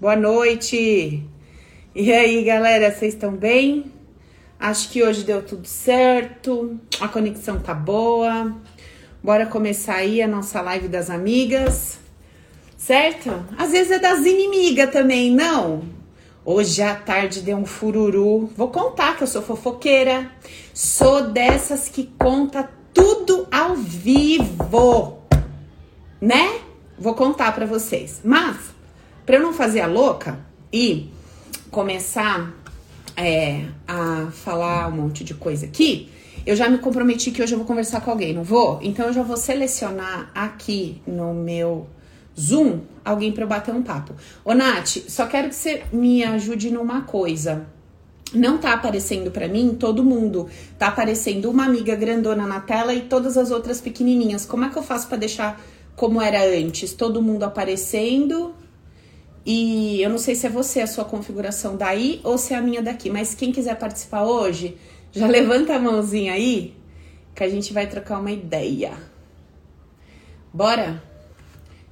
Boa noite. E aí, galera, vocês estão bem? Acho que hoje deu tudo certo. A conexão tá boa. Bora começar aí a nossa live das amigas. Certo? Às vezes é das inimigas também, não? Hoje à tarde deu um fururu. Vou contar que eu sou fofoqueira. Sou dessas que conta tudo ao vivo. Né? Vou contar para vocês. Mas para eu não fazer a louca e começar é, a falar um monte de coisa aqui, eu já me comprometi que hoje eu vou conversar com alguém, não vou? Então eu já vou selecionar aqui no meu Zoom alguém para eu bater um papo. Ô Nath, só quero que você me ajude numa coisa. Não tá aparecendo para mim todo mundo. Tá aparecendo uma amiga grandona na tela e todas as outras pequenininhas. Como é que eu faço para deixar como era antes? Todo mundo aparecendo e eu não sei se é você a sua configuração daí ou se é a minha daqui, mas quem quiser participar hoje, já levanta a mãozinha aí que a gente vai trocar uma ideia. Bora?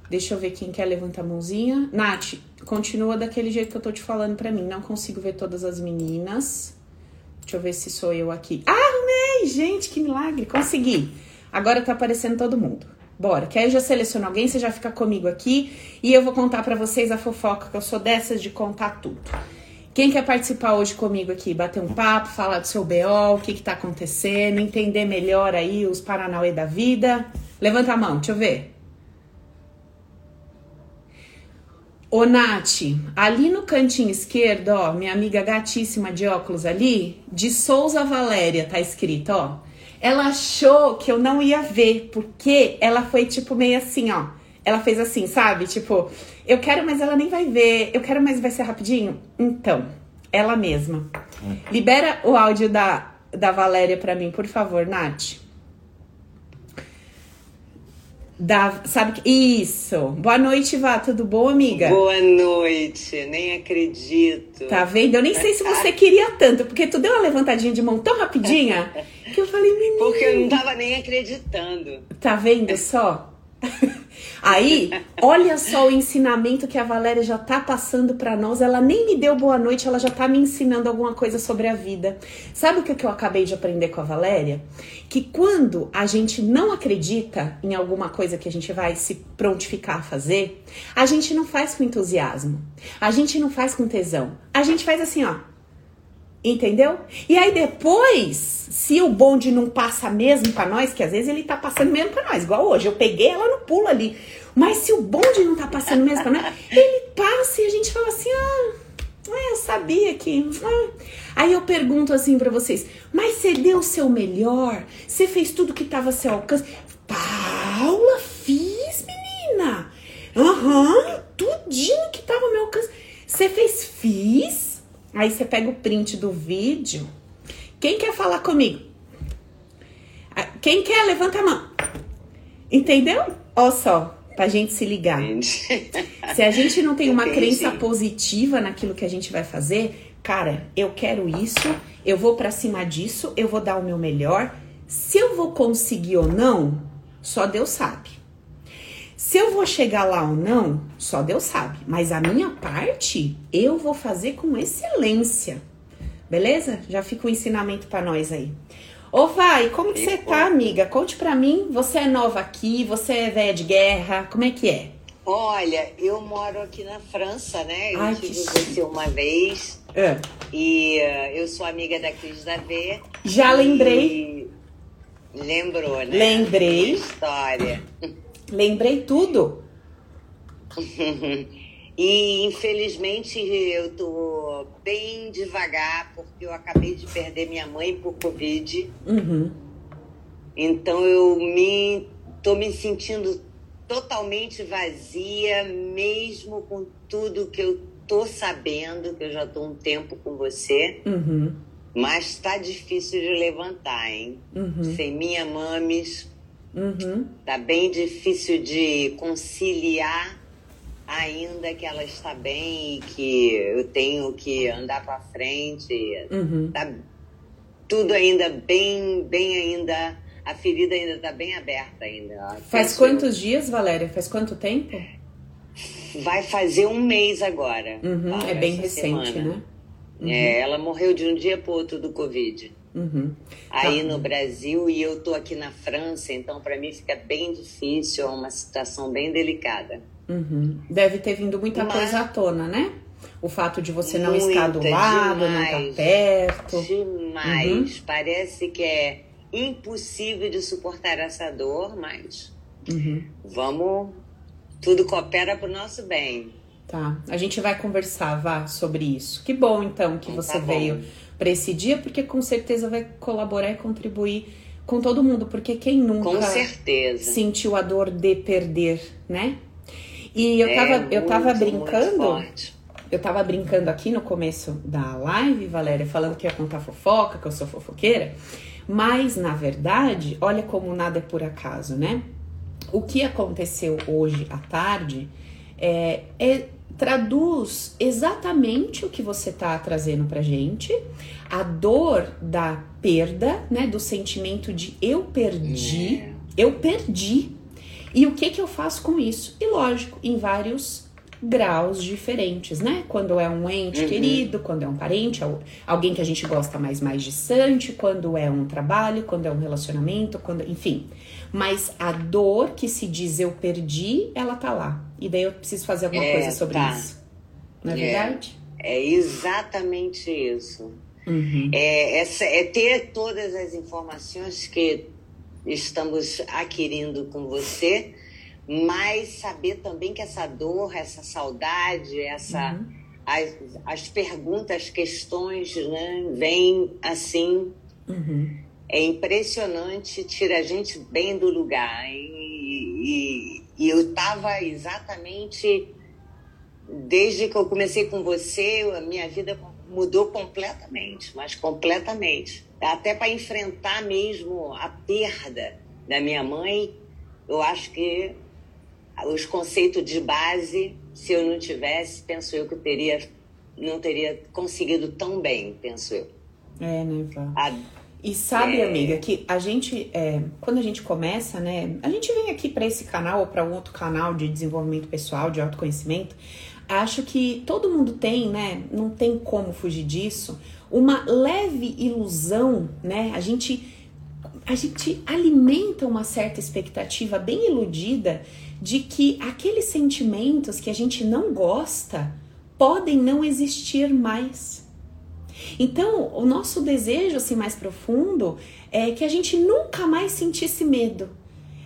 Deixa eu ver quem quer levantar a mãozinha. Nath, continua daquele jeito que eu tô te falando pra mim. Não consigo ver todas as meninas. Deixa eu ver se sou eu aqui. Ah, amei! Gente, que milagre! Consegui. Agora tá aparecendo todo mundo. Bora, que aí já seleciono alguém, você já fica comigo aqui e eu vou contar para vocês a fofoca, que eu sou dessas de contar tudo. Quem quer participar hoje comigo aqui, bater um papo, falar do seu BO, o que que tá acontecendo, entender melhor aí os Paranauê da vida? Levanta a mão, deixa eu ver. Ô Nath, ali no cantinho esquerdo, ó, minha amiga gatíssima de óculos ali, de Souza Valéria, tá escrito, ó. Ela achou que eu não ia ver, porque ela foi tipo meio assim, ó. Ela fez assim, sabe? Tipo, eu quero, mas ela nem vai ver. Eu quero, mas vai ser rapidinho. Então, ela mesma. Libera o áudio da, da Valéria pra mim, por favor, Nath. Da, sabe que. Isso! Boa noite, Vá. Tudo bom, amiga? Boa noite, nem acredito. Tá vendo? Eu nem sei se você queria tanto, porque tu deu uma levantadinha de mão tão rapidinha que eu falei. Porque eu não tava nem acreditando. Tá vendo só? Aí, olha só o ensinamento que a Valéria já tá passando para nós. Ela nem me deu boa noite, ela já tá me ensinando alguma coisa sobre a vida. Sabe o que eu acabei de aprender com a Valéria? Que quando a gente não acredita em alguma coisa que a gente vai se prontificar a fazer, a gente não faz com entusiasmo, a gente não faz com tesão, a gente faz assim, ó. Entendeu? E aí depois, se o bonde não passa mesmo para nós, que às vezes ele tá passando mesmo para nós, igual hoje, eu peguei ela no pulo ali. Mas se o bonde não tá passando mesmo pra nós, ele passa e a gente fala assim: "Ah, eu sabia que". Ah. Aí eu pergunto assim para vocês: "Mas você deu o seu melhor? Você fez tudo que tava a seu alcance?" Paula, fiz, menina. Aham, uhum, tudinho que tava ao meu alcance. Você fez? Fiz. Aí você pega o print do vídeo. Quem quer falar comigo? Ah, quem quer, levanta a mão. Entendeu? Olha só, pra gente se ligar. Se a gente não tem uma Entendi. crença positiva naquilo que a gente vai fazer, cara, eu quero isso, eu vou para cima disso, eu vou dar o meu melhor. Se eu vou conseguir ou não, só Deus sabe. Se eu vou chegar lá ou não, só Deus sabe. Mas a minha parte, eu vou fazer com excelência. Beleza? Já fica o um ensinamento para nós aí. Ô, vai, como que você tá, amiga? Conte pra mim. Você é nova aqui, você é velha de guerra, como é que é? Olha, eu moro aqui na França, né? Eu Ai, tive que... você uma vez. É. E uh, eu sou amiga da Cris Davé. Já lembrei. Lembrou, né? Lembrei. História. Lembrei tudo. e infelizmente eu tô bem devagar porque eu acabei de perder minha mãe por Covid. Uhum. Então eu me tô me sentindo totalmente vazia, mesmo com tudo que eu tô sabendo, que eu já tô um tempo com você. Uhum. Mas tá difícil de levantar, hein? Uhum. Sem minha mames, Uhum. Tá bem difícil de conciliar, ainda que ela está bem e que eu tenho que andar para frente. Uhum. Tá tudo ainda bem, bem ainda. A ferida ainda está bem aberta ainda. Faz quantos dias, Valéria? Faz quanto tempo? vai fazer um mês agora. Uhum, é bem recente, semana. né? É, uhum. É, ela morreu de um dia para outro do Covid. Uhum. Aí tá. no Brasil e eu tô aqui na França, então para mim fica bem difícil, é uma situação bem delicada. Uhum. Deve ter vindo muita Mas... coisa à tona, né? O fato de você não Muita, estar do lado, demais, não estar perto. Demais. Uhum. Parece que é impossível de suportar essa dor, mas uhum. vamos. Tudo coopera para o nosso bem. Tá. A gente vai conversar, Vá, sobre isso. Que bom, então, que então, você tá veio para esse dia, porque com certeza vai colaborar e contribuir com todo mundo, porque quem nunca sentiu a dor de perder, né? E eu é, tava, eu tava brincando eu tava brincando aqui no começo da live, Valéria, falando que ia contar fofoca, que eu sou fofoqueira, mas na verdade, olha como nada é por acaso, né? O que aconteceu hoje à tarde é, é traduz exatamente o que você tá trazendo pra gente, a dor da perda, né, do sentimento de eu perdi, é. eu perdi. E o que que eu faço com isso? E lógico, em vários graus diferentes, né? Quando é um ente uhum. querido, quando é um parente, alguém que a gente gosta mais mais distante, quando é um trabalho, quando é um relacionamento, quando, enfim. Mas a dor que se diz eu perdi, ela tá lá. E daí eu preciso fazer alguma é, coisa sobre tá. isso. Não é, é, verdade? É exatamente isso. Uhum. É, essa, é ter todas as informações que estamos adquirindo com você mas saber também que essa dor, essa saudade, essa uhum. as, as perguntas, as questões, né, vêm assim. Uhum. É impressionante, tira a gente bem do lugar. E, e, e eu estava exatamente desde que eu comecei com você, a minha vida mudou completamente, mas completamente. Até para enfrentar mesmo a perda da minha mãe, eu acho que os conceitos de base, se eu não tivesse, penso eu que eu teria, não teria conseguido tão bem, penso eu. É, né, Vá? E sabe, é... amiga, que a gente, é, quando a gente começa, né, a gente vem aqui para esse canal ou para um outro canal de desenvolvimento pessoal, de autoconhecimento, acho que todo mundo tem, né, não tem como fugir disso, uma leve ilusão, né, a gente, a gente alimenta uma certa expectativa bem iludida de que aqueles sentimentos que a gente não gosta podem não existir mais. Então, o nosso desejo assim mais profundo é que a gente nunca mais sentisse medo.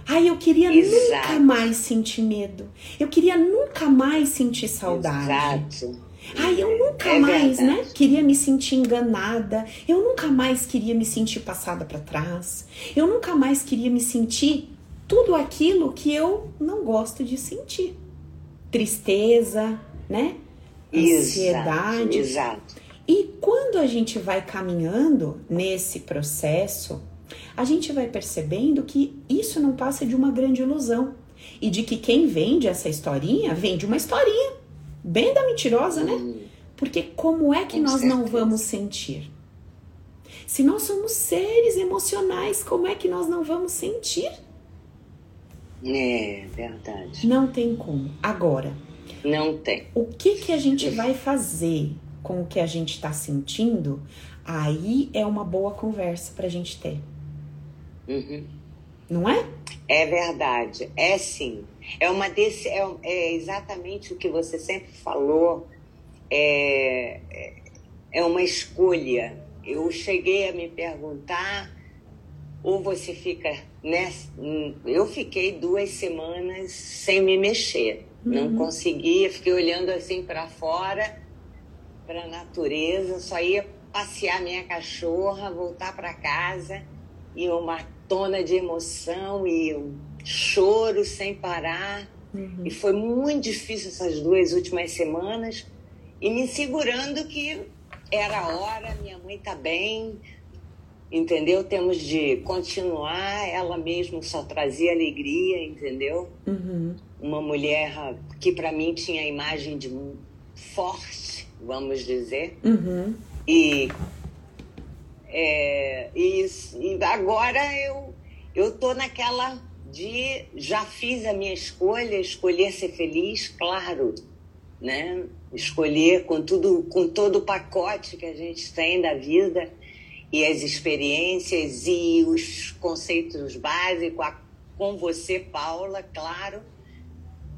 Ai, eu queria Exato. nunca mais sentir medo. Eu queria nunca mais sentir saudade. Exato. Ai, eu nunca é mais, né, verdade. né? Queria me sentir enganada. Eu nunca mais queria me sentir passada para trás. Eu nunca mais queria me sentir tudo aquilo que eu não gosto de sentir. Tristeza, né? Ansiedade. Exato, exato. E quando a gente vai caminhando nesse processo, a gente vai percebendo que isso não passa de uma grande ilusão. E de que quem vende essa historinha vende uma historinha bem da mentirosa, né? Hum. Porque como é que Com nós certeza. não vamos sentir? Se nós somos seres emocionais, como é que nós não vamos sentir? É, verdade. Não tem como. Agora. Não tem. O que, que a gente vai fazer com o que a gente está sentindo? Aí é uma boa conversa para a gente ter. Uhum. Não é? É verdade. É sim. É uma desse, é, é exatamente o que você sempre falou. É, é, é uma escolha. Eu cheguei a me perguntar ou você fica nessa. Eu fiquei duas semanas sem me mexer, uhum. não conseguia, fiquei olhando assim para fora, para a natureza, só ia passear minha cachorra, voltar para casa e uma tona de emoção e um choro sem parar. Uhum. E foi muito difícil essas duas últimas semanas e me segurando que era a hora, minha mãe tá bem, entendeu? Temos de continuar, ela mesma só trazia alegria, entendeu? Uhum. Uma mulher que para mim tinha a imagem de forte, vamos dizer. Uhum. E, é, e, e agora eu, eu tô naquela de já fiz a minha escolha, escolher ser feliz, claro, né? Escolher com tudo, com todo o pacote que a gente tem da vida e as experiências e os conceitos básicos com você, Paula, claro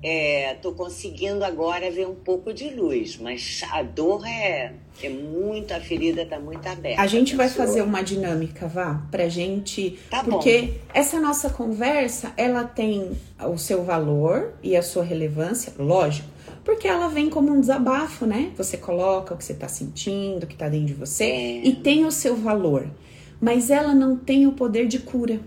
Estou é, conseguindo agora ver um pouco de luz, mas a dor é, é muito, a ferida está muito aberta. A gente vai fazer uma dinâmica, vá, pra gente. Tá porque bom. essa nossa conversa, ela tem o seu valor e a sua relevância, lógico, porque ela vem como um desabafo, né? Você coloca o que você está sentindo, o que está dentro de você, e tem o seu valor. Mas ela não tem o poder de cura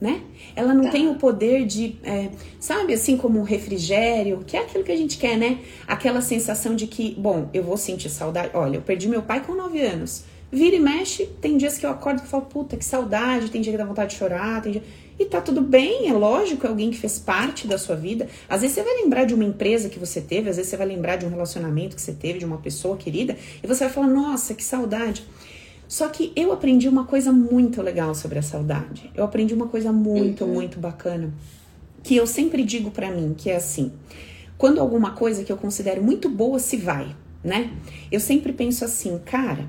né? Ela não tá. tem o poder de, é, sabe, assim como um refrigério, que é aquilo que a gente quer, né? Aquela sensação de que, bom, eu vou sentir saudade. Olha, eu perdi meu pai com 9 anos. Vira e mexe, tem dias que eu acordo e falo, puta, que saudade, tem dia que dá vontade de chorar, tem dia... E tá tudo bem, é lógico, é alguém que fez parte da sua vida. Às vezes você vai lembrar de uma empresa que você teve, às vezes você vai lembrar de um relacionamento que você teve, de uma pessoa querida, e você vai falar, nossa, que saudade. Só que eu aprendi uma coisa muito legal sobre a saudade. Eu aprendi uma coisa muito, uhum. muito bacana. Que eu sempre digo para mim, que é assim: quando alguma coisa que eu considero muito boa se vai, né? Eu sempre penso assim, cara,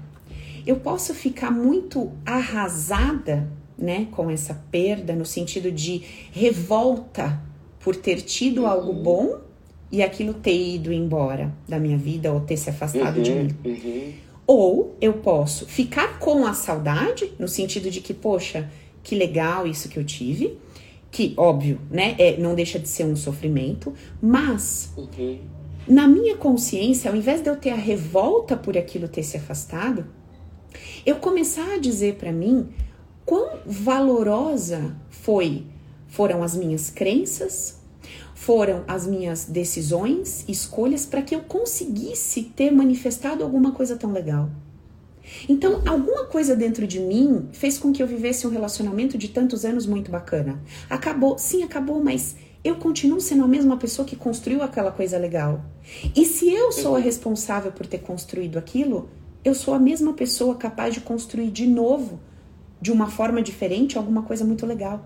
eu posso ficar muito arrasada, né, com essa perda, no sentido de revolta por ter tido uhum. algo bom e aquilo ter ido embora da minha vida ou ter se afastado uhum, de mim. Uhum. Ou eu posso ficar com a saudade, no sentido de que, poxa, que legal isso que eu tive. Que, óbvio, né? É, não deixa de ser um sofrimento. Mas, uhum. na minha consciência, ao invés de eu ter a revolta por aquilo ter se afastado, eu começar a dizer para mim quão valorosa foi foram as minhas crenças, foram as minhas decisões, escolhas para que eu conseguisse ter manifestado alguma coisa tão legal. Então, alguma coisa dentro de mim fez com que eu vivesse um relacionamento de tantos anos muito bacana. Acabou, sim, acabou, mas eu continuo sendo a mesma pessoa que construiu aquela coisa legal. E se eu sou a responsável por ter construído aquilo, eu sou a mesma pessoa capaz de construir de novo, de uma forma diferente, alguma coisa muito legal.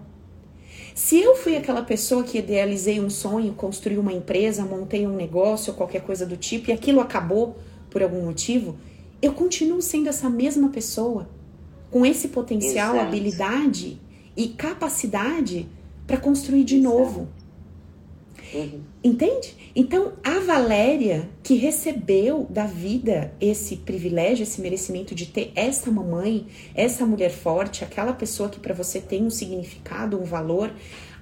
Se eu fui aquela pessoa que idealizei um sonho, construí uma empresa, montei um negócio ou qualquer coisa do tipo e aquilo acabou por algum motivo, eu continuo sendo essa mesma pessoa, com esse potencial, Exato. habilidade e capacidade para construir de Exato. novo. Uhum. Entende? Então, a Valéria, que recebeu da vida esse privilégio, esse merecimento de ter essa mamãe, essa mulher forte, aquela pessoa que para você tem um significado, um valor,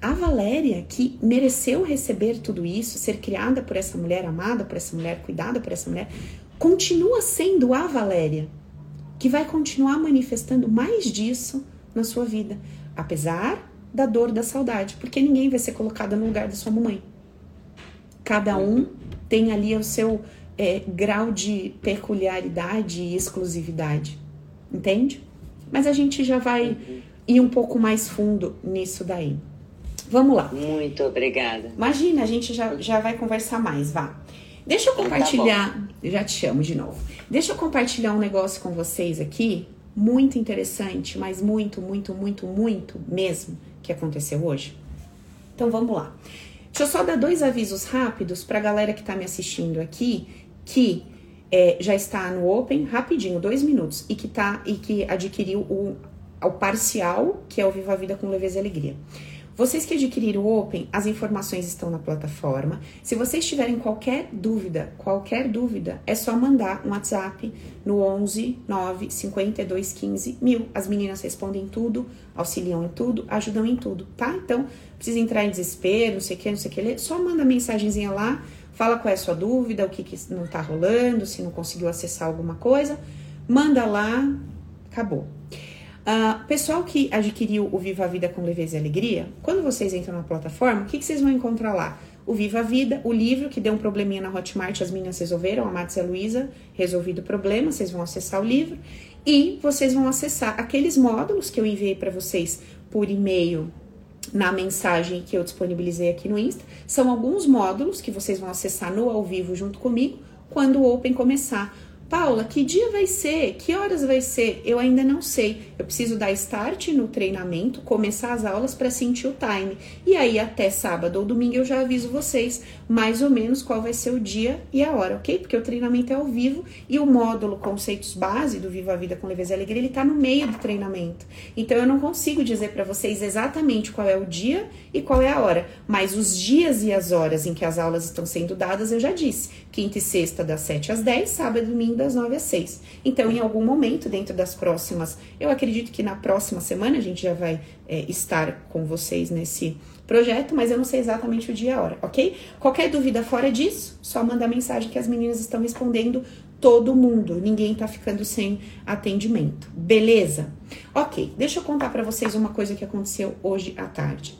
a Valéria, que mereceu receber tudo isso, ser criada por essa mulher, amada por essa mulher, cuidada por essa mulher, continua sendo a Valéria, que vai continuar manifestando mais disso na sua vida, apesar da dor da saudade, porque ninguém vai ser colocada no lugar da sua mamãe. Cada um tem ali o seu é, grau de peculiaridade e exclusividade, entende? Mas a gente já vai ir um pouco mais fundo nisso daí. Vamos lá. Muito obrigada. Imagina, a gente já, já vai conversar mais, vá. Deixa eu tá compartilhar, tá já te chamo de novo. Deixa eu compartilhar um negócio com vocês aqui, muito interessante, mas muito, muito, muito, muito mesmo que aconteceu hoje. Então vamos lá. Deixa eu só dar dois avisos rápidos para a galera que está me assistindo aqui, que é, já está no Open, rapidinho, dois minutos, e que, tá, e que adquiriu o, o parcial, que é o Viva a Vida com Leveza e Alegria. Vocês que adquiriram o Open, as informações estão na plataforma. Se vocês tiverem qualquer dúvida, qualquer dúvida, é só mandar um WhatsApp no 11 9 52 15 mil. As meninas respondem tudo, auxiliam em tudo, ajudam em tudo, tá? Então, precisa entrar em desespero, não sei o que, não sei o que, só manda mensagenzinha lá, fala qual é a sua dúvida, o que, que não tá rolando, se não conseguiu acessar alguma coisa, manda lá, acabou. Uh, pessoal que adquiriu o Viva a Vida com Leveza e Alegria, quando vocês entram na plataforma, o que, que vocês vão encontrar lá? O Viva a Vida, o livro que deu um probleminha na Hotmart, as meninas resolveram, a Matos e a Luísa, resolvido o problema, vocês vão acessar o livro e vocês vão acessar aqueles módulos que eu enviei para vocês por e-mail na mensagem que eu disponibilizei aqui no Insta. São alguns módulos que vocês vão acessar no ao vivo junto comigo quando o Open começar Paula, que dia vai ser? Que horas vai ser? Eu ainda não sei. Eu preciso dar start no treinamento, começar as aulas para sentir o time. E aí, até sábado ou domingo, eu já aviso vocês mais ou menos qual vai ser o dia e a hora, ok? Porque o treinamento é ao vivo e o módulo Conceitos Base do Viva a Vida com Leveza e Alegria, ele tá no meio do treinamento. Então, eu não consigo dizer para vocês exatamente qual é o dia e qual é a hora. Mas os dias e as horas em que as aulas estão sendo dadas, eu já disse. Quinta e sexta, das 7 às 10, sábado e domingo, das 9 às 6. Então, em algum momento, dentro das próximas, eu acredito que na próxima semana a gente já vai é, estar com vocês nesse projeto, mas eu não sei exatamente o dia e a hora, ok? Qualquer dúvida fora disso, só manda mensagem que as meninas estão respondendo todo mundo, ninguém tá ficando sem atendimento, beleza? Ok, deixa eu contar para vocês uma coisa que aconteceu hoje à tarde.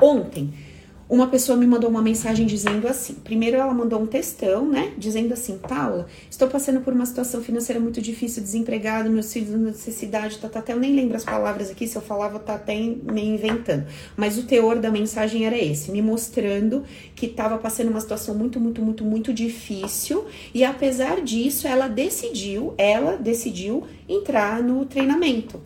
Ontem, uma pessoa me mandou uma mensagem dizendo assim: primeiro ela mandou um textão, né? Dizendo assim: Paula, estou passando por uma situação financeira muito difícil, desempregado, meus filhos necessidade, tá, tá, até eu nem lembro as palavras aqui, se eu falava, tá até meio inventando. Mas o teor da mensagem era esse, me mostrando que estava passando uma situação muito, muito, muito, muito difícil. E apesar disso, ela decidiu, ela decidiu entrar no treinamento.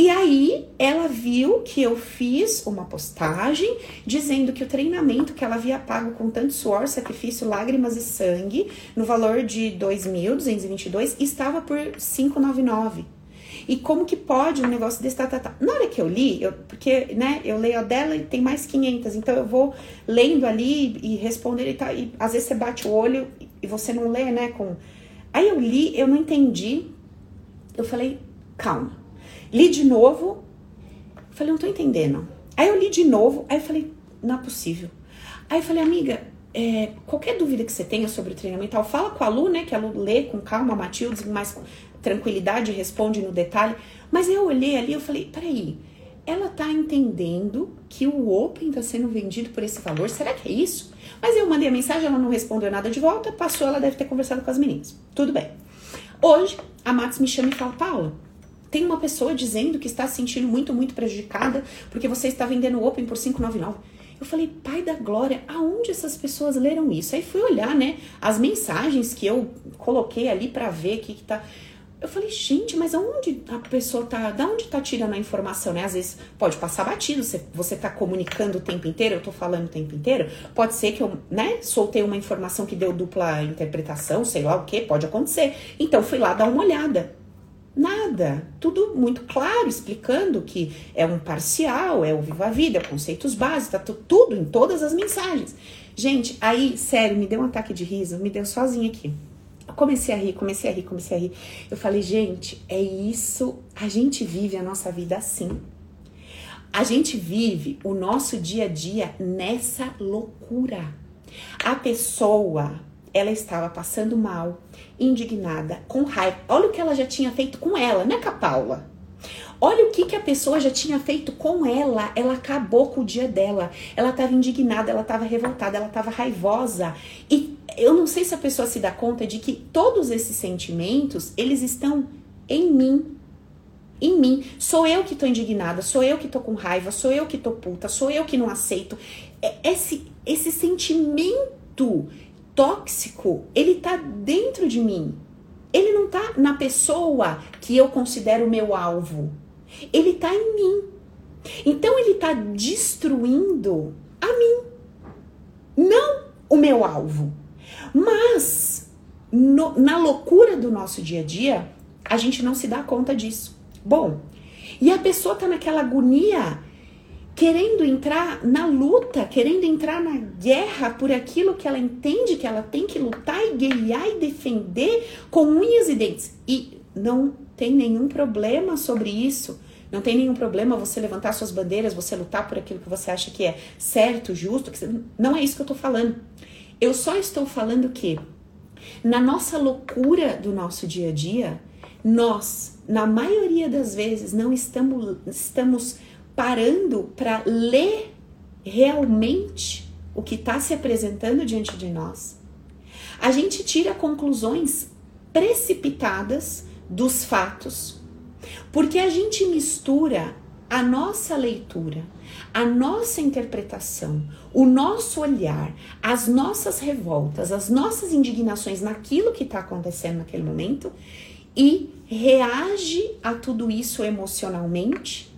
E aí ela viu que eu fiz uma postagem dizendo que o treinamento que ela havia pago com tanto suor, sacrifício, lágrimas e sangue, no valor de 2.222, estava por 599. E como que pode um negócio desse? Tá, tá, tá. Na hora que eu li, eu, porque né, eu leio a dela e tem mais 500, então eu vou lendo ali e respondendo e tá. E às vezes você bate o olho e você não lê, né? Com... Aí eu li, eu não entendi. Eu falei, calma Li de novo, falei, não tô entendendo. Aí eu li de novo, aí eu falei, não é possível. Aí eu falei, amiga, é, qualquer dúvida que você tenha sobre o treinamento, fala com a Lu, né? Que a Lu lê com calma, a Matilde, mais tranquilidade, responde no detalhe. Mas eu olhei ali, eu falei, peraí, ela tá entendendo que o Open tá sendo vendido por esse valor? Será que é isso? Mas eu mandei a mensagem, ela não respondeu nada de volta, passou, ela deve ter conversado com as meninas. Tudo bem. Hoje, a Max me chama e fala, Paula, tem uma pessoa dizendo que está se sentindo muito, muito prejudicada porque você está vendendo Open por 599. Eu falei, pai da glória, aonde essas pessoas leram isso? Aí fui olhar, né, as mensagens que eu coloquei ali para ver o que, que tá. Eu falei, gente, mas aonde a pessoa tá. Da onde tá tirando a informação, né? Às vezes pode passar batido, você, você tá comunicando o tempo inteiro, eu tô falando o tempo inteiro. Pode ser que eu, né, soltei uma informação que deu dupla interpretação, sei lá o que, pode acontecer. Então fui lá dar uma olhada. Nada. Tudo muito claro, explicando que é um parcial, é o Viva a Vida, conceitos básicos, tá tudo em todas as mensagens. Gente, aí, sério, me deu um ataque de riso, me deu sozinha aqui. Eu comecei a rir, comecei a rir, comecei a rir. Eu falei, gente, é isso, a gente vive a nossa vida assim. A gente vive o nosso dia a dia nessa loucura. A pessoa, ela estava passando mal, indignada, com raiva. Olha o que ela já tinha feito com ela, né, com a Paula? Olha o que, que a pessoa já tinha feito com ela. Ela acabou com o dia dela. Ela estava indignada, ela estava revoltada, ela estava raivosa. E eu não sei se a pessoa se dá conta de que todos esses sentimentos, eles estão em mim. Em mim. Sou eu que tô indignada, sou eu que tô com raiva, sou eu que tô puta, sou eu que não aceito. É, esse, esse sentimento tóxico, ele tá dentro de mim. Ele não tá na pessoa que eu considero meu alvo. Ele tá em mim. Então ele tá destruindo a mim, não o meu alvo. Mas no, na loucura do nosso dia a dia, a gente não se dá conta disso. Bom, e a pessoa tá naquela agonia querendo entrar na luta, querendo entrar na guerra por aquilo que ela entende que ela tem que lutar e guerrear e defender com unhas e dentes. E não tem nenhum problema sobre isso. Não tem nenhum problema você levantar suas bandeiras, você lutar por aquilo que você acha que é certo, justo. Não é isso que eu tô falando. Eu só estou falando que na nossa loucura do nosso dia a dia, nós, na maioria das vezes, não estamos, estamos parando para ler realmente o que está se apresentando diante de nós, a gente tira conclusões precipitadas dos fatos, porque a gente mistura a nossa leitura, a nossa interpretação, o nosso olhar, as nossas revoltas, as nossas indignações naquilo que está acontecendo naquele momento e reage a tudo isso emocionalmente,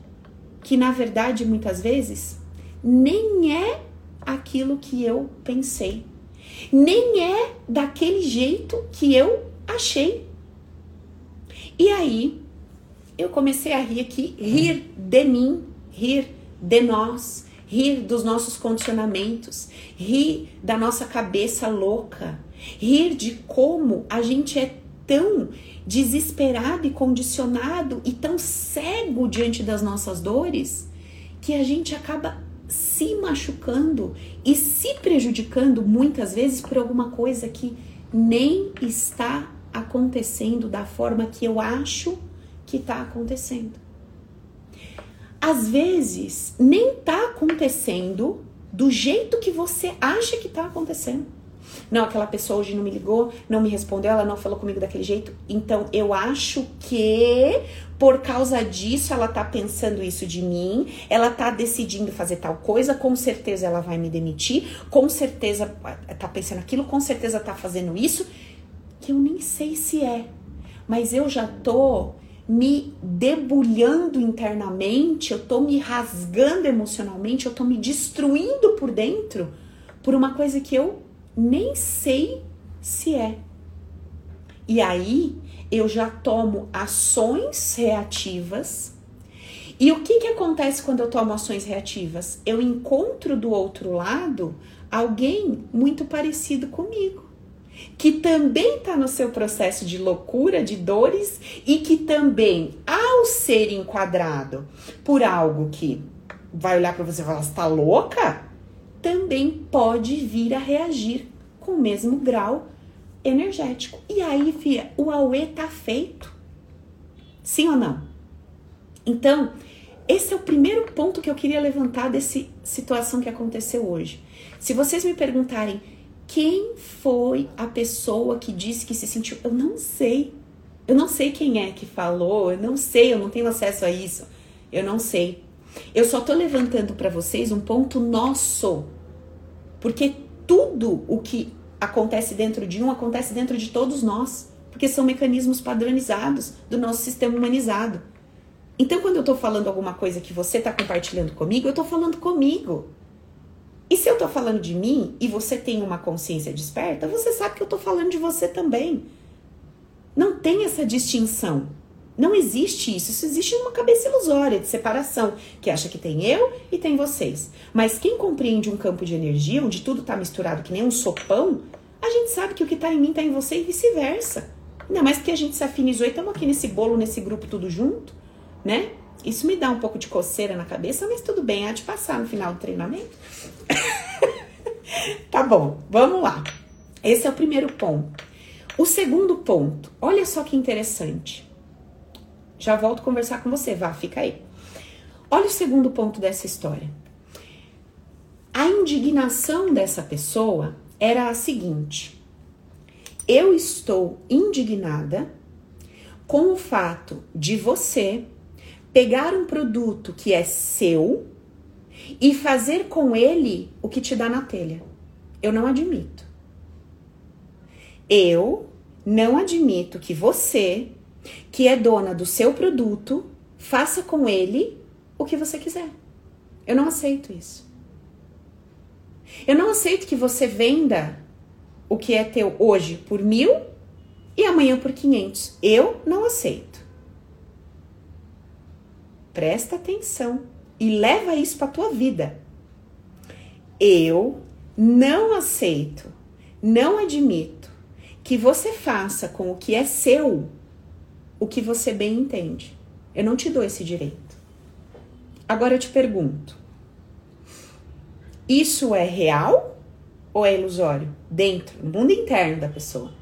que na verdade muitas vezes nem é aquilo que eu pensei, nem é daquele jeito que eu achei. E aí eu comecei a rir aqui, rir de mim, rir de nós, rir dos nossos condicionamentos, rir da nossa cabeça louca, rir de como a gente é tão desesperado e condicionado e tão cego diante das nossas dores que a gente acaba se machucando e se prejudicando muitas vezes por alguma coisa que nem está acontecendo da forma que eu acho que está acontecendo. Às vezes, nem está acontecendo do jeito que você acha que está acontecendo. Não, aquela pessoa hoje não me ligou, não me respondeu, ela não falou comigo daquele jeito. Então eu acho que por causa disso ela tá pensando isso de mim, ela tá decidindo fazer tal coisa, com certeza ela vai me demitir, com certeza tá pensando aquilo, com certeza tá fazendo isso, que eu nem sei se é. Mas eu já tô me debulhando internamente, eu tô me rasgando emocionalmente, eu tô me destruindo por dentro por uma coisa que eu nem sei se é. E aí eu já tomo ações reativas. E o que, que acontece quando eu tomo ações reativas? Eu encontro do outro lado alguém muito parecido comigo que também está no seu processo de loucura, de dores e que também, ao ser enquadrado por algo que vai olhar para você e falar: está louca? Também pode vir a reagir com o mesmo grau energético. E aí, filha, o Aue tá feito. Sim ou não? Então, esse é o primeiro ponto que eu queria levantar dessa situação que aconteceu hoje. Se vocês me perguntarem quem foi a pessoa que disse que se sentiu? Eu não sei. Eu não sei quem é que falou, eu não sei, eu não tenho acesso a isso. Eu não sei. Eu só tô levantando para vocês um ponto nosso. Porque tudo o que acontece dentro de um acontece dentro de todos nós. Porque são mecanismos padronizados do nosso sistema humanizado. Então, quando eu tô falando alguma coisa que você tá compartilhando comigo, eu tô falando comigo. E se eu tô falando de mim e você tem uma consciência desperta, você sabe que eu tô falando de você também. Não tem essa distinção. Não existe isso. Isso existe numa cabeça ilusória de separação, que acha que tem eu e tem vocês. Mas quem compreende um campo de energia, onde tudo tá misturado que nem um sopão, a gente sabe que o que tá em mim tá em você e vice-versa. Ainda mais que a gente se afinizou e estamos aqui nesse bolo, nesse grupo tudo junto, né? Isso me dá um pouco de coceira na cabeça, mas tudo bem, há de passar no final do treinamento. tá bom, vamos lá. Esse é o primeiro ponto. O segundo ponto, olha só que interessante. Já volto a conversar com você, vá, fica aí. Olha o segundo ponto dessa história. A indignação dessa pessoa era a seguinte: eu estou indignada com o fato de você pegar um produto que é seu e fazer com ele o que te dá na telha. Eu não admito. Eu não admito que você, que é dona do seu produto, faça com ele o que você quiser. Eu não aceito isso. Eu não aceito que você venda o que é teu hoje por mil e amanhã por quinhentos. Eu não aceito. Presta atenção e leva isso para tua vida. Eu não aceito, não admito que você faça com o que é seu o que você bem entende. Eu não te dou esse direito. Agora eu te pergunto: isso é real ou é ilusório? Dentro, no mundo interno da pessoa.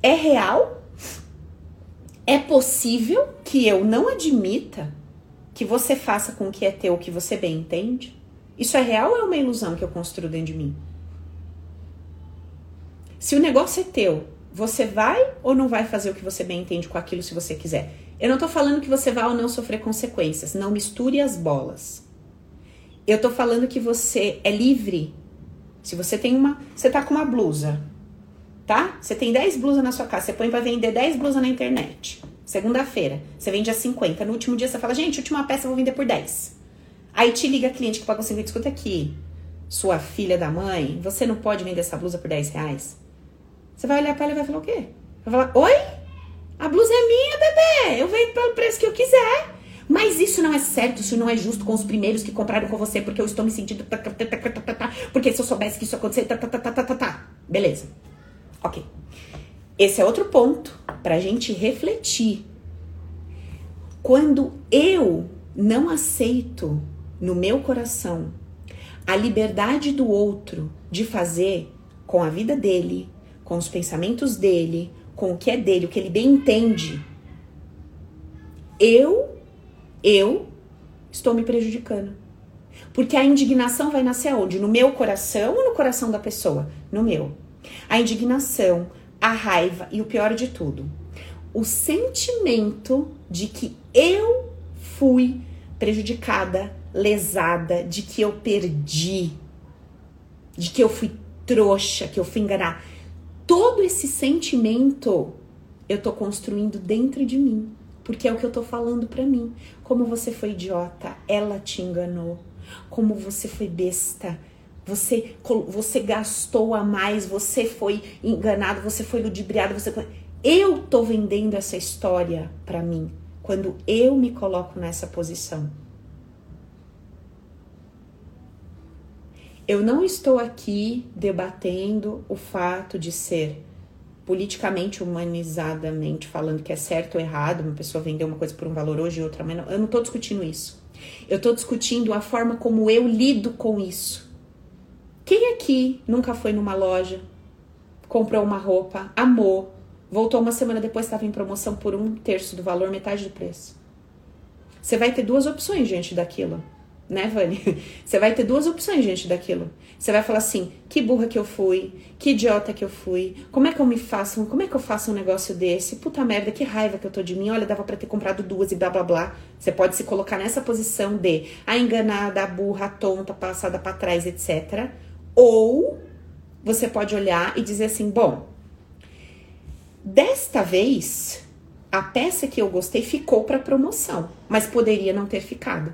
É real? É possível que eu não admita que você faça com o que é teu o que você bem entende? Isso é real ou é uma ilusão que eu construo dentro de mim? Se o negócio é teu, você vai ou não vai fazer o que você bem entende com aquilo se você quiser? Eu não tô falando que você vai ou não sofrer consequências. Não misture as bolas. Eu tô falando que você é livre. Se você tem uma. Você tá com uma blusa, tá? Você tem 10 blusas na sua casa. Você põe pra vender 10 blusas na internet. Segunda-feira, você vende a 50. No último dia você fala, gente, última peça eu vou vender por 10. Aí te liga a cliente que pagou 50, escuta aqui, sua filha da mãe, você não pode vender essa blusa por 10 reais? Você vai olhar pra ela e vai falar o quê? Vai falar, oi? A blusa é minha, bebê. Eu vendo pelo preço que eu quiser. Mas isso não é certo, isso não é justo com os primeiros que compraram com você, porque eu estou me sentindo. Porque se eu soubesse que isso acontecer. Beleza. Ok. Esse é outro ponto pra gente refletir. Quando eu não aceito no meu coração a liberdade do outro de fazer com a vida dele, com os pensamentos dele, com o que é dele, o que ele bem entende, eu, eu estou me prejudicando. Porque a indignação vai nascer aonde? No meu coração ou no coração da pessoa? No meu. A indignação, a raiva e o pior de tudo, o sentimento de que eu fui prejudicada, lesada, de que eu perdi, de que eu fui trouxa, que eu fui enganar. Todo esse sentimento eu tô construindo dentro de mim, porque é o que eu tô falando para mim. Como você foi idiota, ela te enganou. Como você foi besta, você você gastou a mais, você foi enganado, você foi ludibriado, você eu tô vendendo essa história para mim quando eu me coloco nessa posição. Eu não estou aqui debatendo o fato de ser politicamente, humanizadamente falando que é certo ou errado, uma pessoa vender uma coisa por um valor hoje e outra, não, eu não estou discutindo isso. Eu estou discutindo a forma como eu lido com isso. Quem aqui nunca foi numa loja, comprou uma roupa, amou, voltou uma semana depois, estava em promoção por um terço do valor, metade do preço? Você vai ter duas opções diante daquilo né, Vani? Você vai ter duas opções diante daquilo. Você vai falar assim: que burra que eu fui, que idiota que eu fui, como é que eu me faço, como é que eu faço um negócio desse? Puta merda, que raiva que eu tô de mim, olha, dava para ter comprado duas e blá blá blá. Você pode se colocar nessa posição de a enganada, a burra, a tonta, passada para trás, etc. Ou você pode olhar e dizer assim: bom, desta vez a peça que eu gostei ficou para promoção, mas poderia não ter ficado.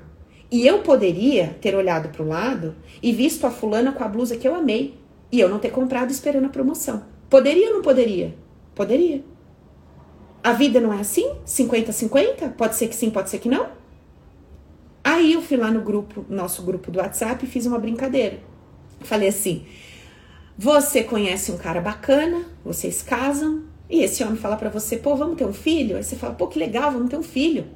E eu poderia ter olhado para o lado e visto a fulana com a blusa que eu amei e eu não ter comprado esperando a promoção. Poderia ou não poderia? Poderia. A vida não é assim? 50-50? Pode ser que sim, pode ser que não? Aí eu fui lá no grupo, nosso grupo do WhatsApp e fiz uma brincadeira. Falei assim: você conhece um cara bacana, vocês casam, e esse homem fala para você, pô, vamos ter um filho? Aí você fala, pô, que legal, vamos ter um filho.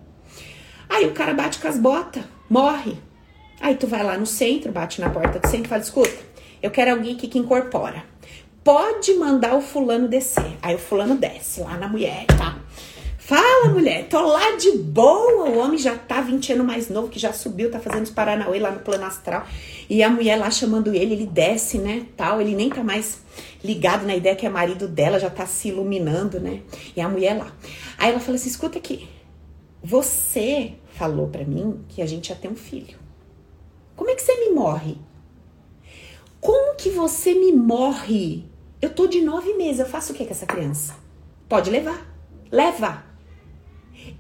Aí o cara bate com as botas morre. Aí tu vai lá no centro, bate na porta do centro e fala: escuta, eu quero alguém aqui que incorpora. Pode mandar o fulano descer. Aí o fulano desce lá na mulher, tá? Fala, mulher, tô lá de boa. O homem já tá 20 anos mais novo, que já subiu, tá fazendo os Paranauê lá no plano astral. E a mulher lá chamando ele, ele desce, né? Tal, ele nem tá mais ligado na ideia que é marido dela, já tá se iluminando, né? E a mulher lá. Aí ela fala assim: escuta aqui, você falou para mim que a gente ia ter um filho. Como é que você me morre? Como que você me morre? Eu tô de nove meses, eu faço o que com essa criança? Pode levar. Leva.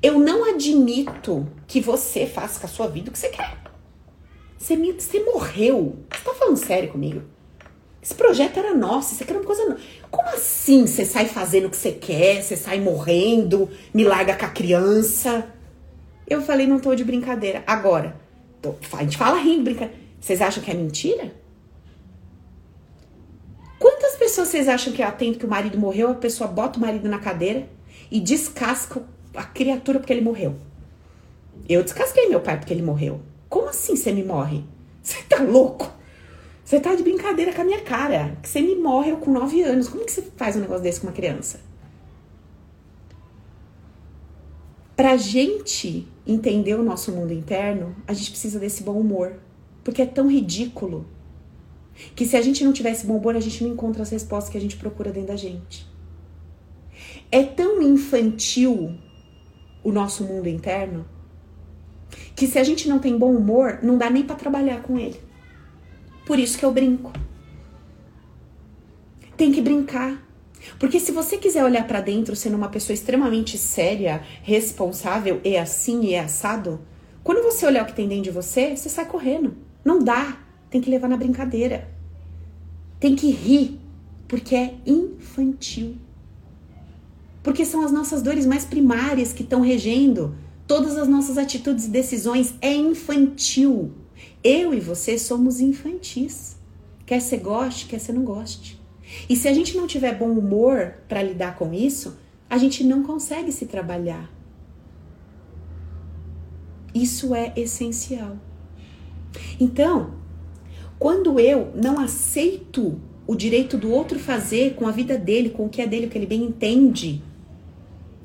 Eu não admito que você faça com a sua vida o que você quer. Você, me, você morreu. Você tá falando sério comigo? Esse projeto era nosso, isso aqui era uma coisa. Como assim você sai fazendo o que você quer, você sai morrendo, me larga com a criança? Eu falei, não tô de brincadeira. Agora, tô, a gente fala rindo, brincadeira. Vocês acham que é mentira? Quantas pessoas vocês acham que atento que o marido morreu, a pessoa bota o marido na cadeira e descasca a criatura porque ele morreu? Eu descasquei meu pai porque ele morreu. Como assim você me morre? Você tá louco? Você tá de brincadeira com a minha cara. Que você me morre eu com 9 anos. Como que você faz um negócio desse com uma criança? Pra gente entender o nosso mundo interno, a gente precisa desse bom humor. Porque é tão ridículo que se a gente não tivesse bom humor, a gente não encontra as respostas que a gente procura dentro da gente. É tão infantil o nosso mundo interno? Que se a gente não tem bom humor, não dá nem para trabalhar com ele. Por isso que eu brinco. Tem que brincar. Porque se você quiser olhar para dentro sendo uma pessoa extremamente séria, responsável e assim e assado, quando você olhar o que tem dentro de você, você sai correndo. Não dá. Tem que levar na brincadeira. Tem que rir, porque é infantil. Porque são as nossas dores mais primárias que estão regendo todas as nossas atitudes e decisões. É infantil. Eu e você somos infantis. Quer você goste, quer você não goste. E se a gente não tiver bom humor para lidar com isso, a gente não consegue se trabalhar. Isso é essencial. Então, quando eu não aceito o direito do outro fazer com a vida dele, com o que é dele, o que ele bem entende,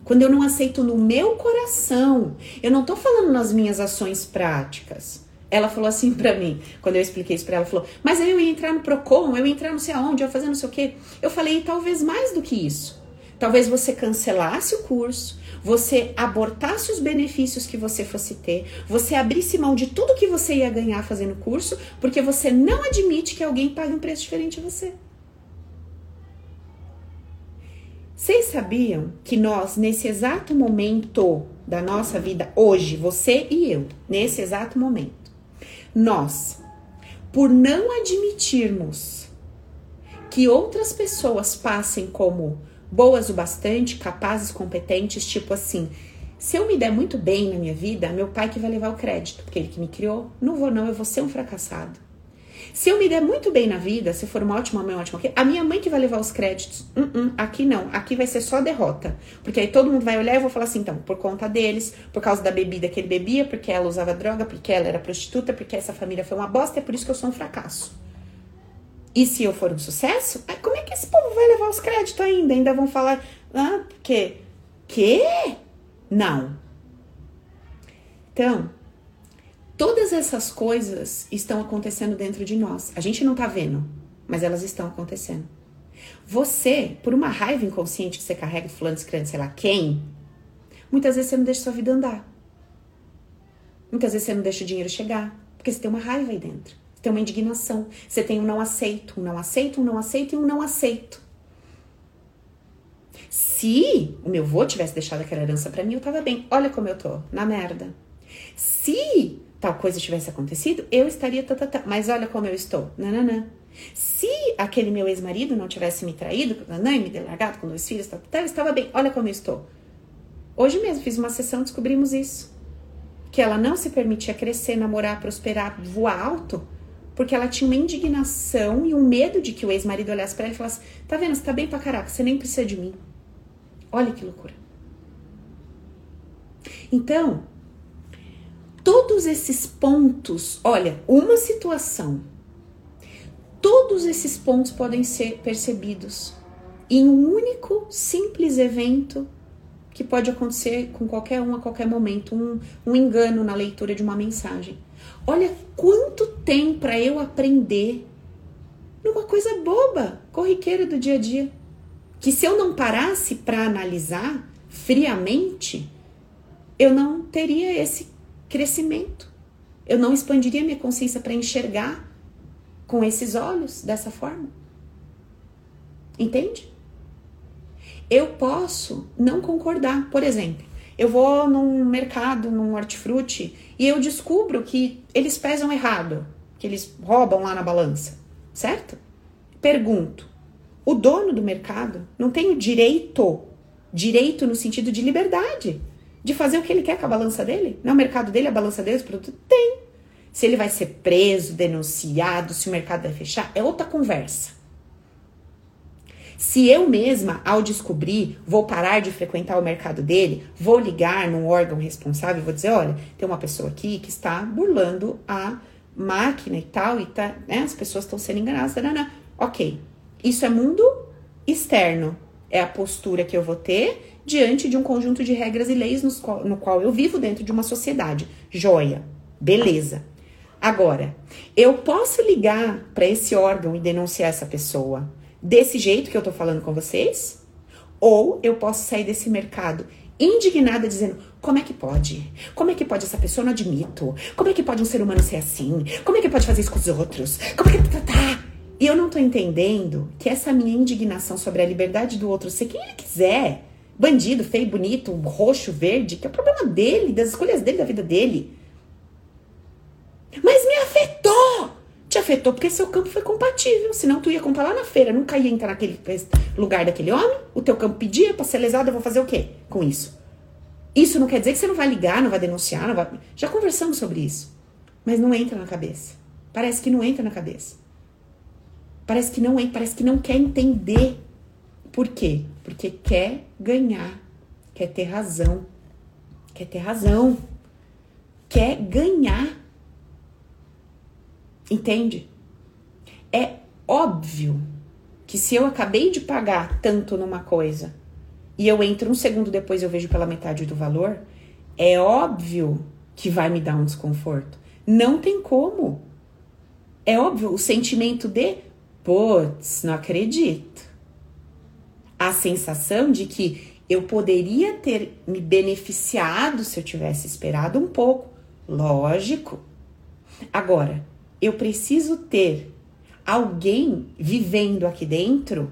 quando eu não aceito no meu coração, eu não tô falando nas minhas ações práticas. Ela falou assim para mim, quando eu expliquei isso para ela, falou: "Mas eu ia entrar no Procon, eu ia entrar não sei aonde, eu ia fazer não sei o quê". Eu falei: "Talvez mais do que isso. Talvez você cancelasse o curso, você abortasse os benefícios que você fosse ter, você abrisse mão de tudo que você ia ganhar fazendo o curso, porque você não admite que alguém pague um preço diferente de você". Vocês sabiam que nós, nesse exato momento da nossa vida, hoje, você e eu, nesse exato momento, nós, por não admitirmos que outras pessoas passem como boas o bastante, capazes, competentes, tipo assim, se eu me der muito bem na minha vida, meu pai que vai levar o crédito, porque ele que me criou, não vou não, eu vou ser um fracassado. Se eu me der muito bem na vida, se for uma ótima mãe, ótima a minha mãe que vai levar os créditos. Uh -uh, aqui não, aqui vai ser só derrota. Porque aí todo mundo vai olhar e eu vou falar assim, então, por conta deles, por causa da bebida que ele bebia, porque ela usava droga, porque ela era prostituta, porque essa família foi uma bosta, é por isso que eu sou um fracasso. E se eu for um sucesso, como é que esse povo vai levar os créditos ainda? Ainda vão falar, ah, porque. Que? Não. Então, Todas essas coisas estão acontecendo dentro de nós. A gente não tá vendo, mas elas estão acontecendo. Você, por uma raiva inconsciente que você carrega fulano, escrevendo, sei lá quem, muitas vezes você não deixa sua vida andar. Muitas vezes você não deixa o dinheiro chegar, porque você tem uma raiva aí dentro. Você tem uma indignação. Você tem um não aceito, um não aceito, um não aceito e um não aceito. Se o meu avô tivesse deixado aquela herança para mim, eu tava bem. Olha como eu tô, na merda. Se tal coisa tivesse acontecido, eu estaria tá, tá, tá. Mas olha como eu estou. Nananã. Se aquele meu ex-marido não tivesse me traído, e me largado com dois filhos, tá, tá, eu estava bem. Olha como eu estou. Hoje mesmo fiz uma sessão, descobrimos isso. Que ela não se permitia crescer, namorar, prosperar, voar alto, porque ela tinha uma indignação e um medo de que o ex-marido olhasse para ela e falasse: Tá vendo, você tá bem pra caraca, você nem precisa de mim. Olha que loucura. Então, todos esses pontos, olha, uma situação, todos esses pontos podem ser percebidos em um único simples evento que pode acontecer com qualquer um a qualquer momento, um, um engano na leitura de uma mensagem. Olha quanto tem para eu aprender numa coisa boba, corriqueira do dia a dia, que se eu não parasse para analisar friamente, eu não teria esse crescimento. Eu não expandiria minha consciência para enxergar com esses olhos dessa forma. Entende? Eu posso não concordar. Por exemplo, eu vou num mercado, num hortifruti, e eu descubro que eles pesam errado, que eles roubam lá na balança, certo? Pergunto: o dono do mercado não tem o direito, direito no sentido de liberdade, de fazer o que ele quer com a balança dele? Não é o mercado dele, a balança dele, os produtos? Tem. Se ele vai ser preso, denunciado, se o mercado vai fechar, é outra conversa. Se eu mesma, ao descobrir, vou parar de frequentar o mercado dele, vou ligar num órgão responsável e vou dizer: olha, tem uma pessoa aqui que está burlando a máquina e tal, e tá, né, as pessoas estão sendo enganadas. Tarana. Ok, isso é mundo externo. É a postura que eu vou ter diante de um conjunto de regras e leis qual, no qual eu vivo dentro de uma sociedade. Joia, beleza. Agora, eu posso ligar para esse órgão e denunciar essa pessoa desse jeito que eu tô falando com vocês? Ou eu posso sair desse mercado indignada dizendo: como é que pode? Como é que pode essa pessoa? Não admito. Como é que pode um ser humano ser assim? Como é que pode fazer isso com os outros? Como é que. Tá, tá. E eu não tô entendendo que essa minha indignação sobre a liberdade do outro ser quem ele quiser, bandido, feio, bonito, roxo, verde, que é o problema dele, das escolhas dele, da vida dele. Mas me afetou! Te afetou porque seu campo foi compatível. Senão tu ia comprar lá na feira, nunca ia entrar naquele lugar daquele homem. O teu campo pedia pra ser lesado, eu vou fazer o quê com isso? Isso não quer dizer que você não vai ligar, não vai denunciar, não vai... Já conversamos sobre isso. Mas não entra na cabeça. Parece que não entra na cabeça. Parece que não entra, parece que não quer entender. Por quê? Porque quer ganhar, quer ter razão. Quer ter razão. Quer ganhar. Entende? É óbvio que se eu acabei de pagar tanto numa coisa e eu entro um segundo depois eu vejo pela metade do valor, é óbvio que vai me dar um desconforto. Não tem como. É óbvio o sentimento de, putz, não acredito. A sensação de que eu poderia ter me beneficiado se eu tivesse esperado um pouco. Lógico. Agora, eu preciso ter alguém vivendo aqui dentro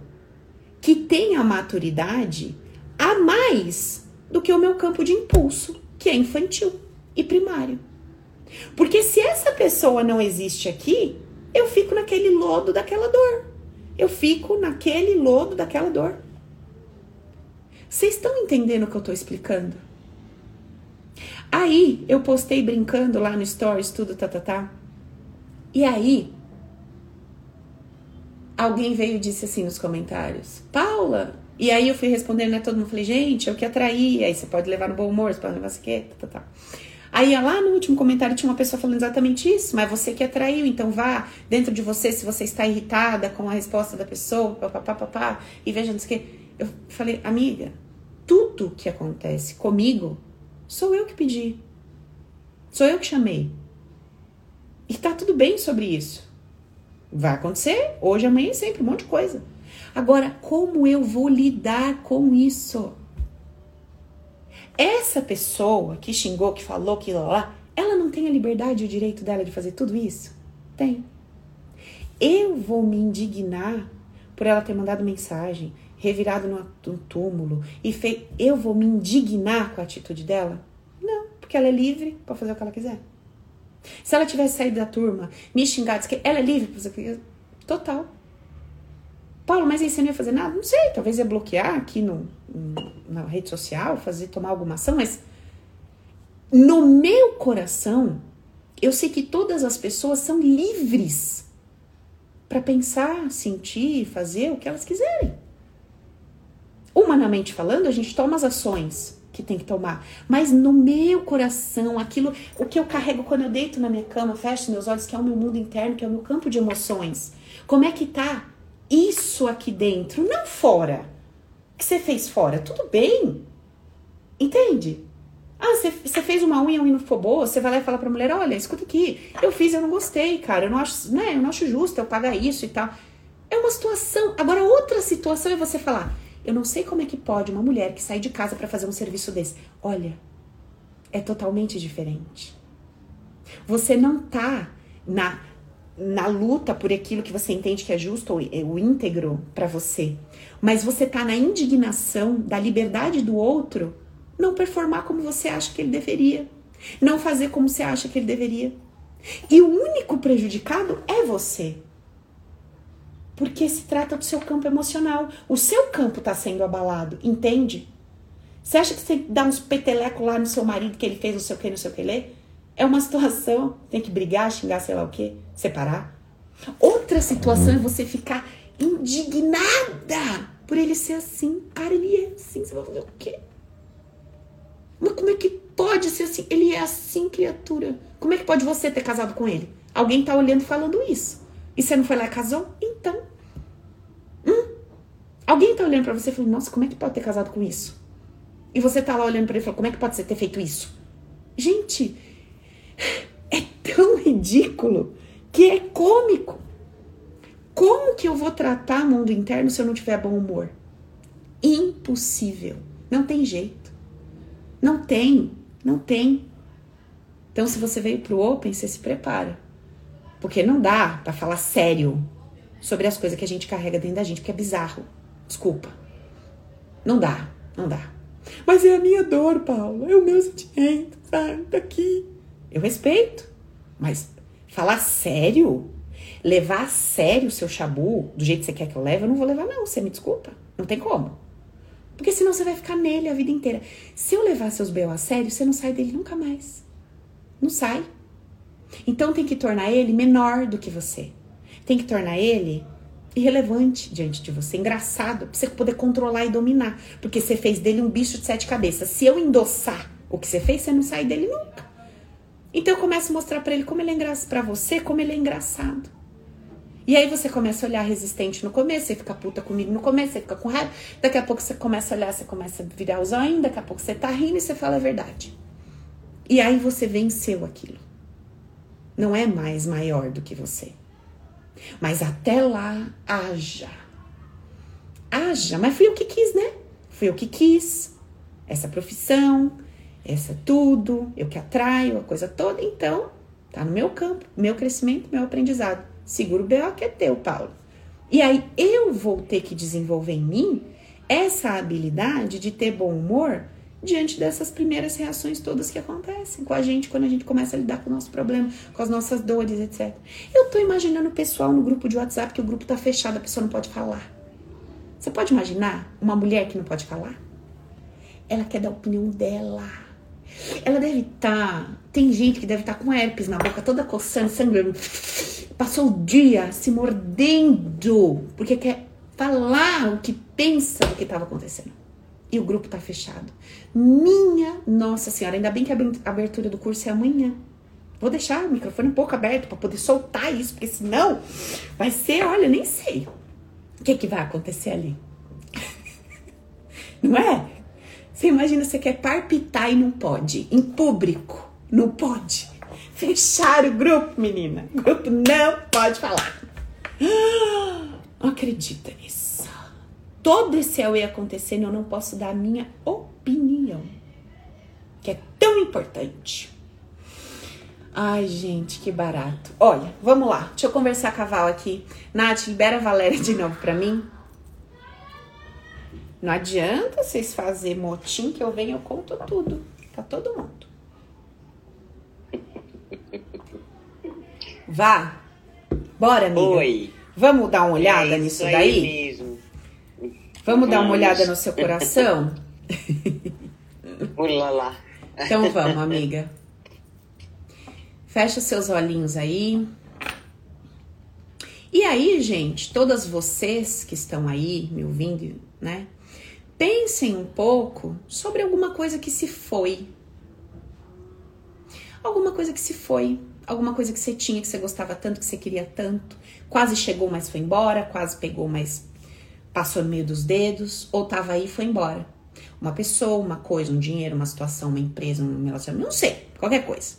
que tenha maturidade a mais do que o meu campo de impulso, que é infantil e primário. Porque se essa pessoa não existe aqui, eu fico naquele lodo daquela dor. Eu fico naquele lodo daquela dor. Vocês estão entendendo o que eu estou explicando? Aí eu postei brincando lá no Stories, tudo, tá, tá, tá. E aí, alguém veio e disse assim nos comentários: Paula, e aí eu fui respondendo, né? Todo mundo falei, gente, é o que atrair. Aí você pode levar no bom humor, você pode levar aqui, tá, tá, tá. Aí lá no último comentário tinha uma pessoa falando exatamente isso, mas você que atraiu, então vá dentro de você se você está irritada com a resposta da pessoa, papapá, papá, e veja não sei o que. Eu falei, amiga, tudo que acontece comigo sou eu que pedi. Sou eu que chamei. E tá tudo bem sobre isso. Vai acontecer hoje, amanhã e sempre, um monte de coisa. Agora, como eu vou lidar com isso? Essa pessoa que xingou, que falou, que lá, lá, ela não tem a liberdade e o direito dela de fazer tudo isso? Tem. Eu vou me indignar por ela ter mandado mensagem, revirado no, túmulo e fez. Eu vou me indignar com a atitude dela? Não, porque ela é livre para fazer o que ela quiser. Se ela tivesse saído da turma, me xingado, que ela é livre para fazer o que quiser, total. Paulo, mas aí você não ia fazer nada? Não sei, talvez ia bloquear aqui no, na rede social, fazer tomar alguma ação, mas no meu coração, eu sei que todas as pessoas são livres para pensar, sentir, fazer o que elas quiserem. Humanamente falando, a gente toma as ações que tem que tomar, mas no meu coração, aquilo, o que eu carrego quando eu deito na minha cama, fecho meus olhos, que é o meu mundo interno, que é o meu campo de emoções. Como é que tá? isso aqui dentro, não fora. O que você fez fora? Tudo bem. Entende? Ah, você, fez uma unha, a unha não ficou boa, você vai lá e fala pra mulher, olha, escuta aqui, eu fiz, eu não gostei, cara, eu não acho, né, eu não acho justo eu pagar isso e tal. É uma situação. Agora, outra situação é você falar, eu não sei como é que pode uma mulher que sai de casa para fazer um serviço desse. Olha, é totalmente diferente. Você não tá na na luta por aquilo que você entende que é justo ou é o íntegro para você, mas você tá na indignação da liberdade do outro não performar como você acha que ele deveria, não fazer como você acha que ele deveria. E o único prejudicado é você. Porque se trata do seu campo emocional. O seu campo está sendo abalado, entende? Você acha que você dá uns petelecos lá no seu marido que ele fez não sei o que, não sei o que lê? É uma situação, tem que brigar, xingar, sei lá o quê, separar. Outra situação é você ficar indignada por ele ser assim. Cara, ele é assim, você vai fazer o quê? Mas como é que pode ser assim? Ele é assim, criatura. Como é que pode você ter casado com ele? Alguém tá olhando e falando isso. E você não foi lá e casou? Então. Hum? Alguém tá olhando para você e falando, nossa, como é que pode ter casado com isso? E você tá lá olhando para ele e falando, como é que pode você ter feito isso? Gente, é tão ridículo que é cômico. Como que eu vou tratar mundo interno se eu não tiver bom humor? Impossível. Não tem jeito. Não tem, não tem. Então, se você veio pro Open, você se prepara. Porque não dá para falar sério sobre as coisas que a gente carrega dentro da gente, porque é bizarro. Desculpa. Não dá, não dá. Mas é a minha dor, Paulo. É o meu sentimento, sabe? Tá aqui. Eu respeito. Mas falar sério? Levar a sério o seu chabu do jeito que você quer que eu leve, eu não vou levar, não. Você me desculpa. Não tem como. Porque senão você vai ficar nele a vida inteira. Se eu levar seus B.O. a sério, você não sai dele nunca mais. Não sai. Então tem que tornar ele menor do que você. Tem que tornar ele irrelevante diante de você, engraçado, pra você poder controlar e dominar. Porque você fez dele um bicho de sete cabeças. Se eu endossar o que você fez, você não sai dele nunca. Então eu começo a mostrar para ele como ele é engraçado para você, como ele é engraçado. E aí você começa a olhar resistente no começo, você fica puta comigo no começo, você fica com raiva. Daqui a pouco você começa a olhar, você começa a virar os olhos, daqui a pouco você tá rindo e você fala a verdade. E aí você venceu aquilo. Não é mais maior do que você. Mas até lá, haja. Haja. Mas fui eu que quis, né? Fui eu que quis. Essa profissão, essa tudo, eu que atraio, a coisa toda. Então, tá no meu campo, meu crescimento, meu aprendizado. Seguro BO que é teu, Paulo. E aí eu vou ter que desenvolver em mim essa habilidade de ter bom humor diante dessas primeiras reações todas que acontecem com a gente quando a gente começa a lidar com o nosso problema, com as nossas dores, etc. Eu tô imaginando o pessoal no grupo de WhatsApp que o grupo tá fechado, a pessoa não pode falar. Você pode imaginar uma mulher que não pode falar? Ela quer dar a opinião dela. Ela deve estar. Tá, tem gente que deve estar tá com herpes na boca, toda coçando, sangrando. Passou o dia se mordendo, porque quer falar o que pensa do que estava acontecendo. E o grupo tá fechado. Minha Nossa Senhora, ainda bem que a abertura do curso é amanhã. Vou deixar o microfone um pouco aberto para poder soltar isso, porque senão vai ser, olha, nem sei o que, que vai acontecer ali. Não é? Você imagina, você quer palpitar e não pode. Em público, não pode. Fechar o grupo, menina. O grupo não pode falar. Acredita nisso todo esse ia acontecendo, eu não posso dar a minha opinião, que é tão importante. Ai, gente, que barato. Olha, vamos lá. Deixa eu conversar com a Val aqui. Nath, libera a Valéria de novo pra mim. Não adianta vocês fazer motim que eu venho, eu conto tudo. Pra todo mundo. Vá. Bora, amiga. Oi. Vamos dar uma olhada é nisso daí? Mesmo. Vamos dar uma olhada no seu coração? Ulala. Então vamos, amiga. Fecha seus olhinhos aí. E aí, gente, todas vocês que estão aí me ouvindo, né? Pensem um pouco sobre alguma coisa que se foi. Alguma coisa que se foi. Alguma coisa que você tinha, que você gostava tanto, que você queria tanto. Quase chegou, mas foi embora. Quase pegou, mas passou no meio dos dedos ou tava aí e foi embora. Uma pessoa, uma coisa, um dinheiro, uma situação, uma empresa, um relacionamento, não sei, qualquer coisa.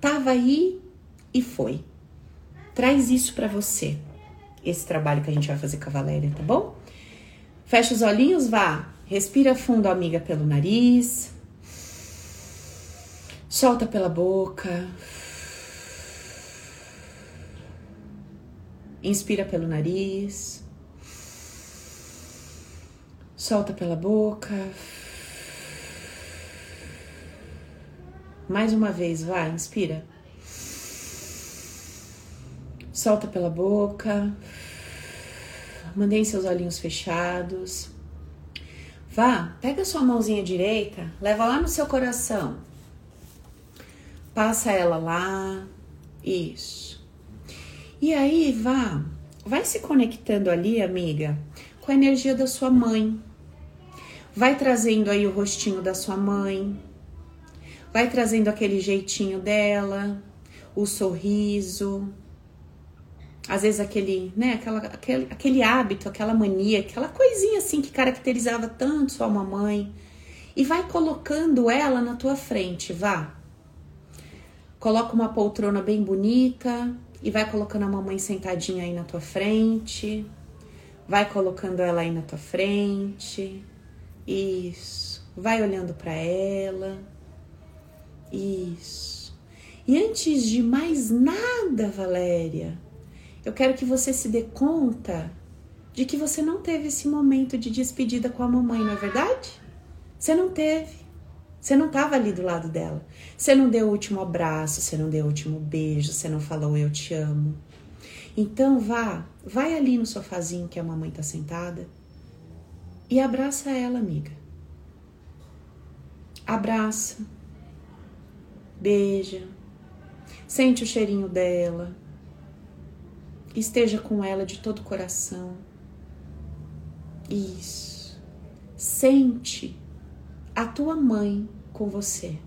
Tava aí e foi. Traz isso para você. Esse trabalho que a gente vai fazer com a Valéria, tá bom? Fecha os olhinhos, vá. Respira fundo, amiga, pelo nariz. Solta pela boca. Inspira pelo nariz. Solta pela boca. Mais uma vez, vai, inspira. Solta pela boca. Mantém seus olhinhos fechados. Vá, pega sua mãozinha direita, leva lá no seu coração. Passa ela lá. Isso. E aí, vá, vai se conectando ali, amiga, com a energia da sua mãe. Vai trazendo aí o rostinho da sua mãe, vai trazendo aquele jeitinho dela, o sorriso, às vezes aquele, né, aquela, aquele, aquele hábito, aquela mania, aquela coisinha assim que caracterizava tanto sua mamãe. E vai colocando ela na tua frente, vá. Coloca uma poltrona bem bonita e vai colocando a mamãe sentadinha aí na tua frente. Vai colocando ela aí na tua frente. Isso. Vai olhando para ela. Isso. E antes de mais nada, Valéria, eu quero que você se dê conta de que você não teve esse momento de despedida com a mamãe, não é verdade? Você não teve. Você não estava ali do lado dela. Você não deu o último abraço, você não deu o último beijo, você não falou eu te amo. Então vá, vai ali no sofazinho que a mamãe está sentada e abraça ela, amiga. Abraça, beija, sente o cheirinho dela, esteja com ela de todo o coração. Isso. Sente a tua mãe com você.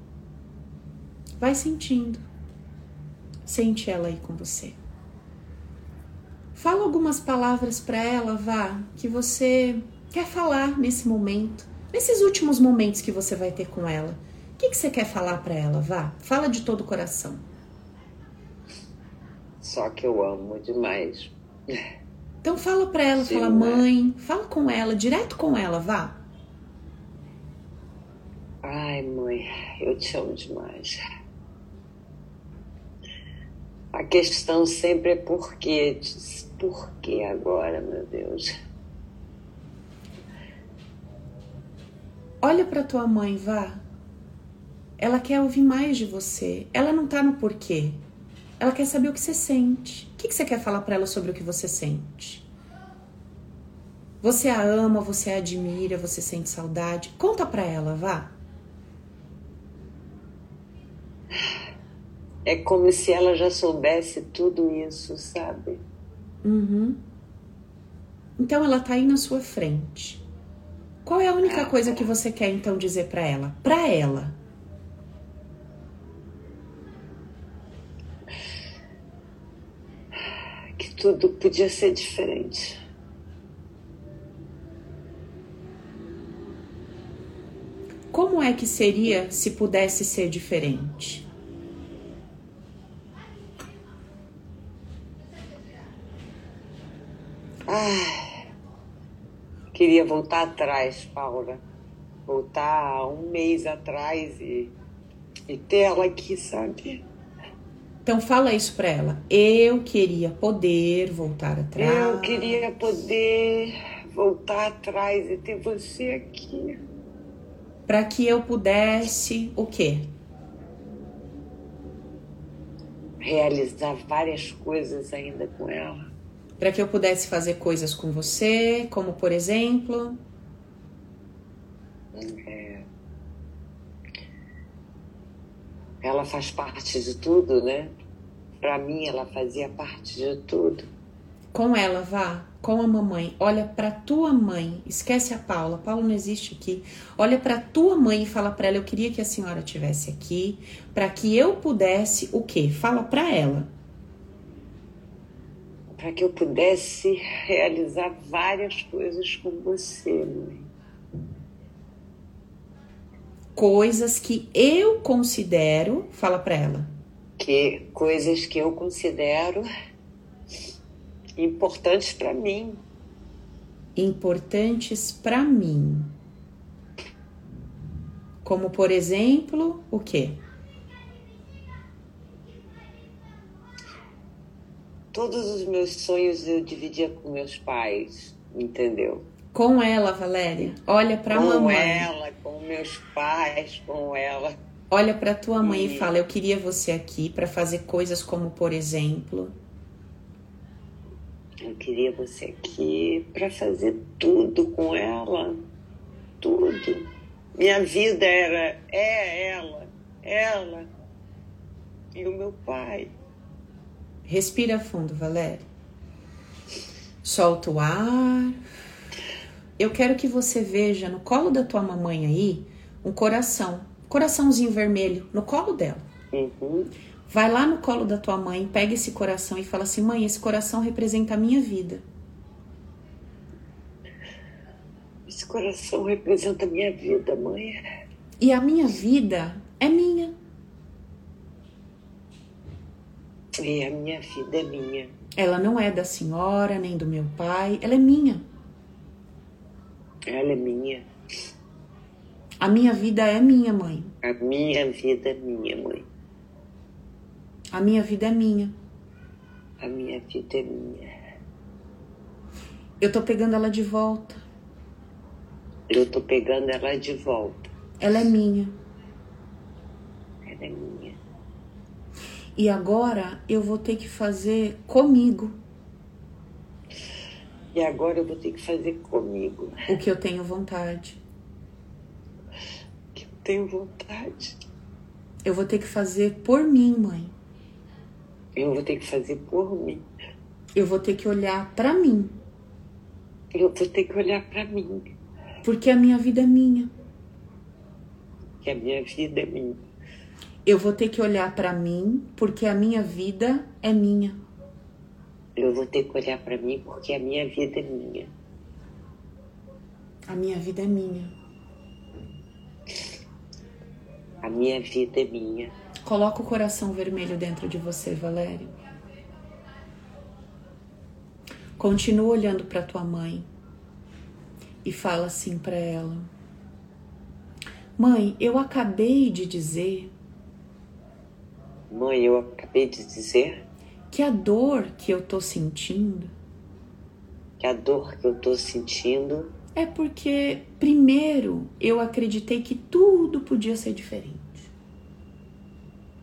Vai sentindo. Sente ela aí com você. Fala algumas palavras para ela, vá, que você quer falar nesse momento, nesses últimos momentos que você vai ter com ela. O que, que você quer falar para ela, vá? Fala de todo o coração. Só que eu amo demais. Então fala para ela, Sim, fala mãe, fala com ela, direto com ela, vá. Ai, mãe, eu te amo demais. A questão sempre é por quê? Por que agora, meu Deus? Olha para tua mãe, vá. Ela quer ouvir mais de você. Ela não tá no porquê. Ela quer saber o que você sente. O que, que você quer falar para ela sobre o que você sente? Você a ama, você a admira, você sente saudade? Conta para ela, vá. É como se ela já soubesse tudo isso, sabe? Uhum. Então ela tá aí na sua frente. Qual é a única coisa que você quer então dizer para ela? Para ela. Que tudo podia ser diferente. Como é que seria se pudesse ser diferente? Ah, queria voltar atrás, Paula. Voltar um mês atrás e, e ter ela aqui, sabe? Então fala isso pra ela. Eu queria poder voltar atrás. Eu queria poder voltar atrás e ter você aqui. Para que eu pudesse o quê? Realizar várias coisas ainda com ela para que eu pudesse fazer coisas com você, como por exemplo. É... Ela faz parte de tudo, né? Para mim, ela fazia parte de tudo. Com ela, vá, com a mamãe. Olha para tua mãe. Esquece a Paula. Paula não existe aqui. Olha para tua mãe e fala para ela: Eu queria que a senhora tivesse aqui, para que eu pudesse o quê? Fala para ela para que eu pudesse realizar várias coisas com você, mãe. Coisas que eu considero, fala para ela. Que coisas que eu considero importantes para mim. Importantes para mim. Como por exemplo, o quê? Todos os meus sonhos eu dividia com meus pais, entendeu? Com ela, Valéria. Olha para a mamãe. Com ela, com meus pais, com ela. Olha para tua mãe e... e fala: "Eu queria você aqui para fazer coisas como, por exemplo, eu queria você aqui para fazer tudo com ela. Tudo. Minha vida era é ela, ela e o meu pai. Respira fundo, Valéria. Solta o ar. Eu quero que você veja no colo da tua mamãe aí um coração, coraçãozinho vermelho no colo dela. Uhum. Vai lá no colo da tua mãe, pega esse coração e fala assim: mãe, esse coração representa a minha vida. Esse coração representa a minha vida, mãe. E a minha vida é minha. E a minha vida é minha. Ela não é da senhora, nem do meu pai, ela é minha. Ela é minha. A minha vida é minha, mãe. A minha vida é minha, mãe. A minha vida é minha. A minha vida é minha. Eu tô pegando ela de volta. Eu tô pegando ela de volta. Ela é minha. Ela é minha. E agora eu vou ter que fazer comigo E agora eu vou ter que fazer comigo. o que eu tenho vontade. Que eu tenho vontade. Eu vou ter que fazer por mim, mãe. Eu vou ter que fazer por mim. Eu vou ter que olhar pra mim, Eu vou ter que olhar pra mim. porque a minha vida é minha. Que a minha vida é minha. Eu vou ter que olhar pra mim, porque a minha vida é minha. Eu vou ter que olhar pra mim porque a minha vida é minha. A minha vida é minha. A minha vida é minha. Coloca o coração vermelho dentro de você, Valério. Continua olhando para tua mãe e fala assim para ela: Mãe, eu acabei de dizer Mãe, eu acabei de dizer que a dor que eu tô sentindo que a dor que eu tô sentindo é porque primeiro eu acreditei que tudo podia ser diferente.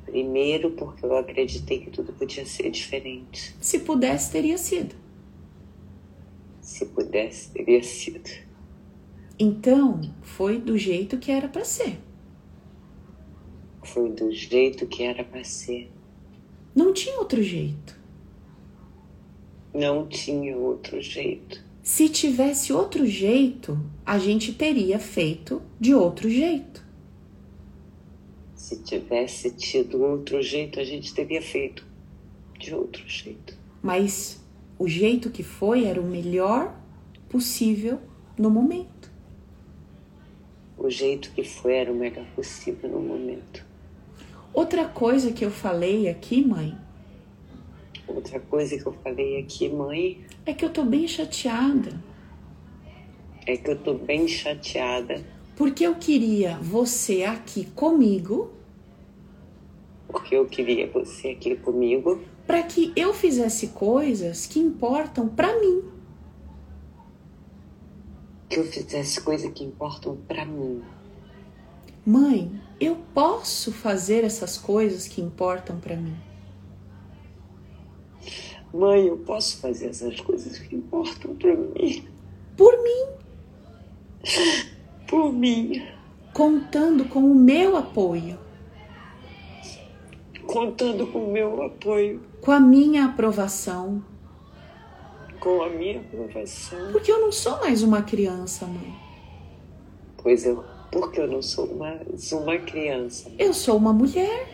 Primeiro, porque eu acreditei que tudo podia ser diferente. Se pudesse, teria sido. Se pudesse, teria sido. Então, foi do jeito que era para ser. Foi do jeito que era para ser. Não tinha outro jeito. Não tinha outro jeito. Se tivesse outro jeito, a gente teria feito de outro jeito. Se tivesse tido outro jeito, a gente teria feito de outro jeito. Mas o jeito que foi era o melhor possível no momento. O jeito que foi era o melhor possível no momento. Outra coisa que eu falei aqui, mãe, Outra coisa que eu falei aqui, mãe, é que eu tô bem chateada. é que eu tô bem chateada Porque eu queria você aqui comigo porque eu queria você aqui comigo para que eu fizesse coisas que importam para mim. que eu fizesse coisas que importam pra mim. Mãe, eu posso fazer essas coisas que importam para mim. Mãe, eu posso fazer essas coisas que importam pra mim. Por mim, Por mim. contando com o meu apoio, Contando com o meu apoio, com a minha aprovação, com a minha aprovação. porque eu não sou mais uma criança, mãe. Pois eu, porque eu não sou mais uma criança. Eu sou uma mulher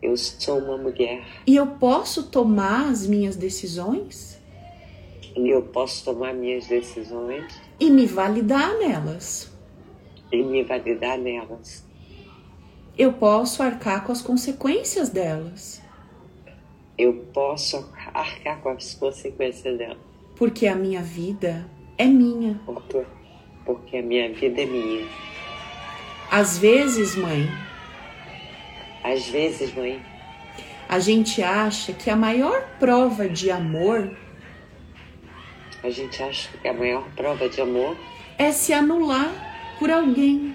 Eu sou uma mulher e eu posso tomar as minhas decisões e eu posso tomar minhas decisões e me validar nelas. e me validar nelas. Eu posso arcar com as consequências delas, Eu posso arcar com as consequências dela. porque a minha vida é minha. Porque, porque a minha vida é minha. Às vezes, mãe, Às vezes, mãe, a gente acha que a maior prova de amor a gente acha que a maior prova de amor é se anular por alguém.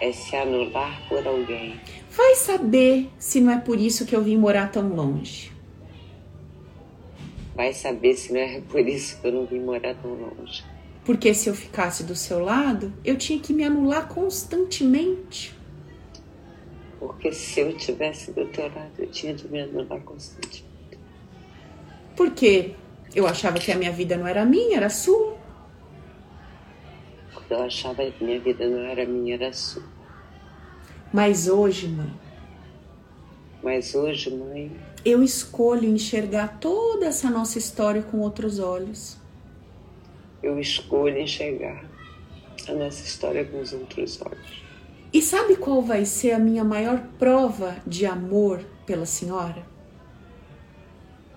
é se anular por alguém. Vai saber se não é por isso que eu vim morar tão longe. Vai saber se não é por isso que eu não vim morar tão longe. Porque se eu ficasse do seu lado, eu tinha que me anular constantemente. Porque se eu tivesse do teu lado, eu tinha de me anular constantemente. Porque eu achava que a minha vida não era minha, era sua. Porque eu achava que minha vida não era minha, era sua. Mas hoje, mãe, Mas hoje, mãe, eu escolho enxergar toda essa nossa história com outros olhos. Eu escolho enxergar a nossa história com os outros olhos. E sabe qual vai ser a minha maior prova de amor pela senhora?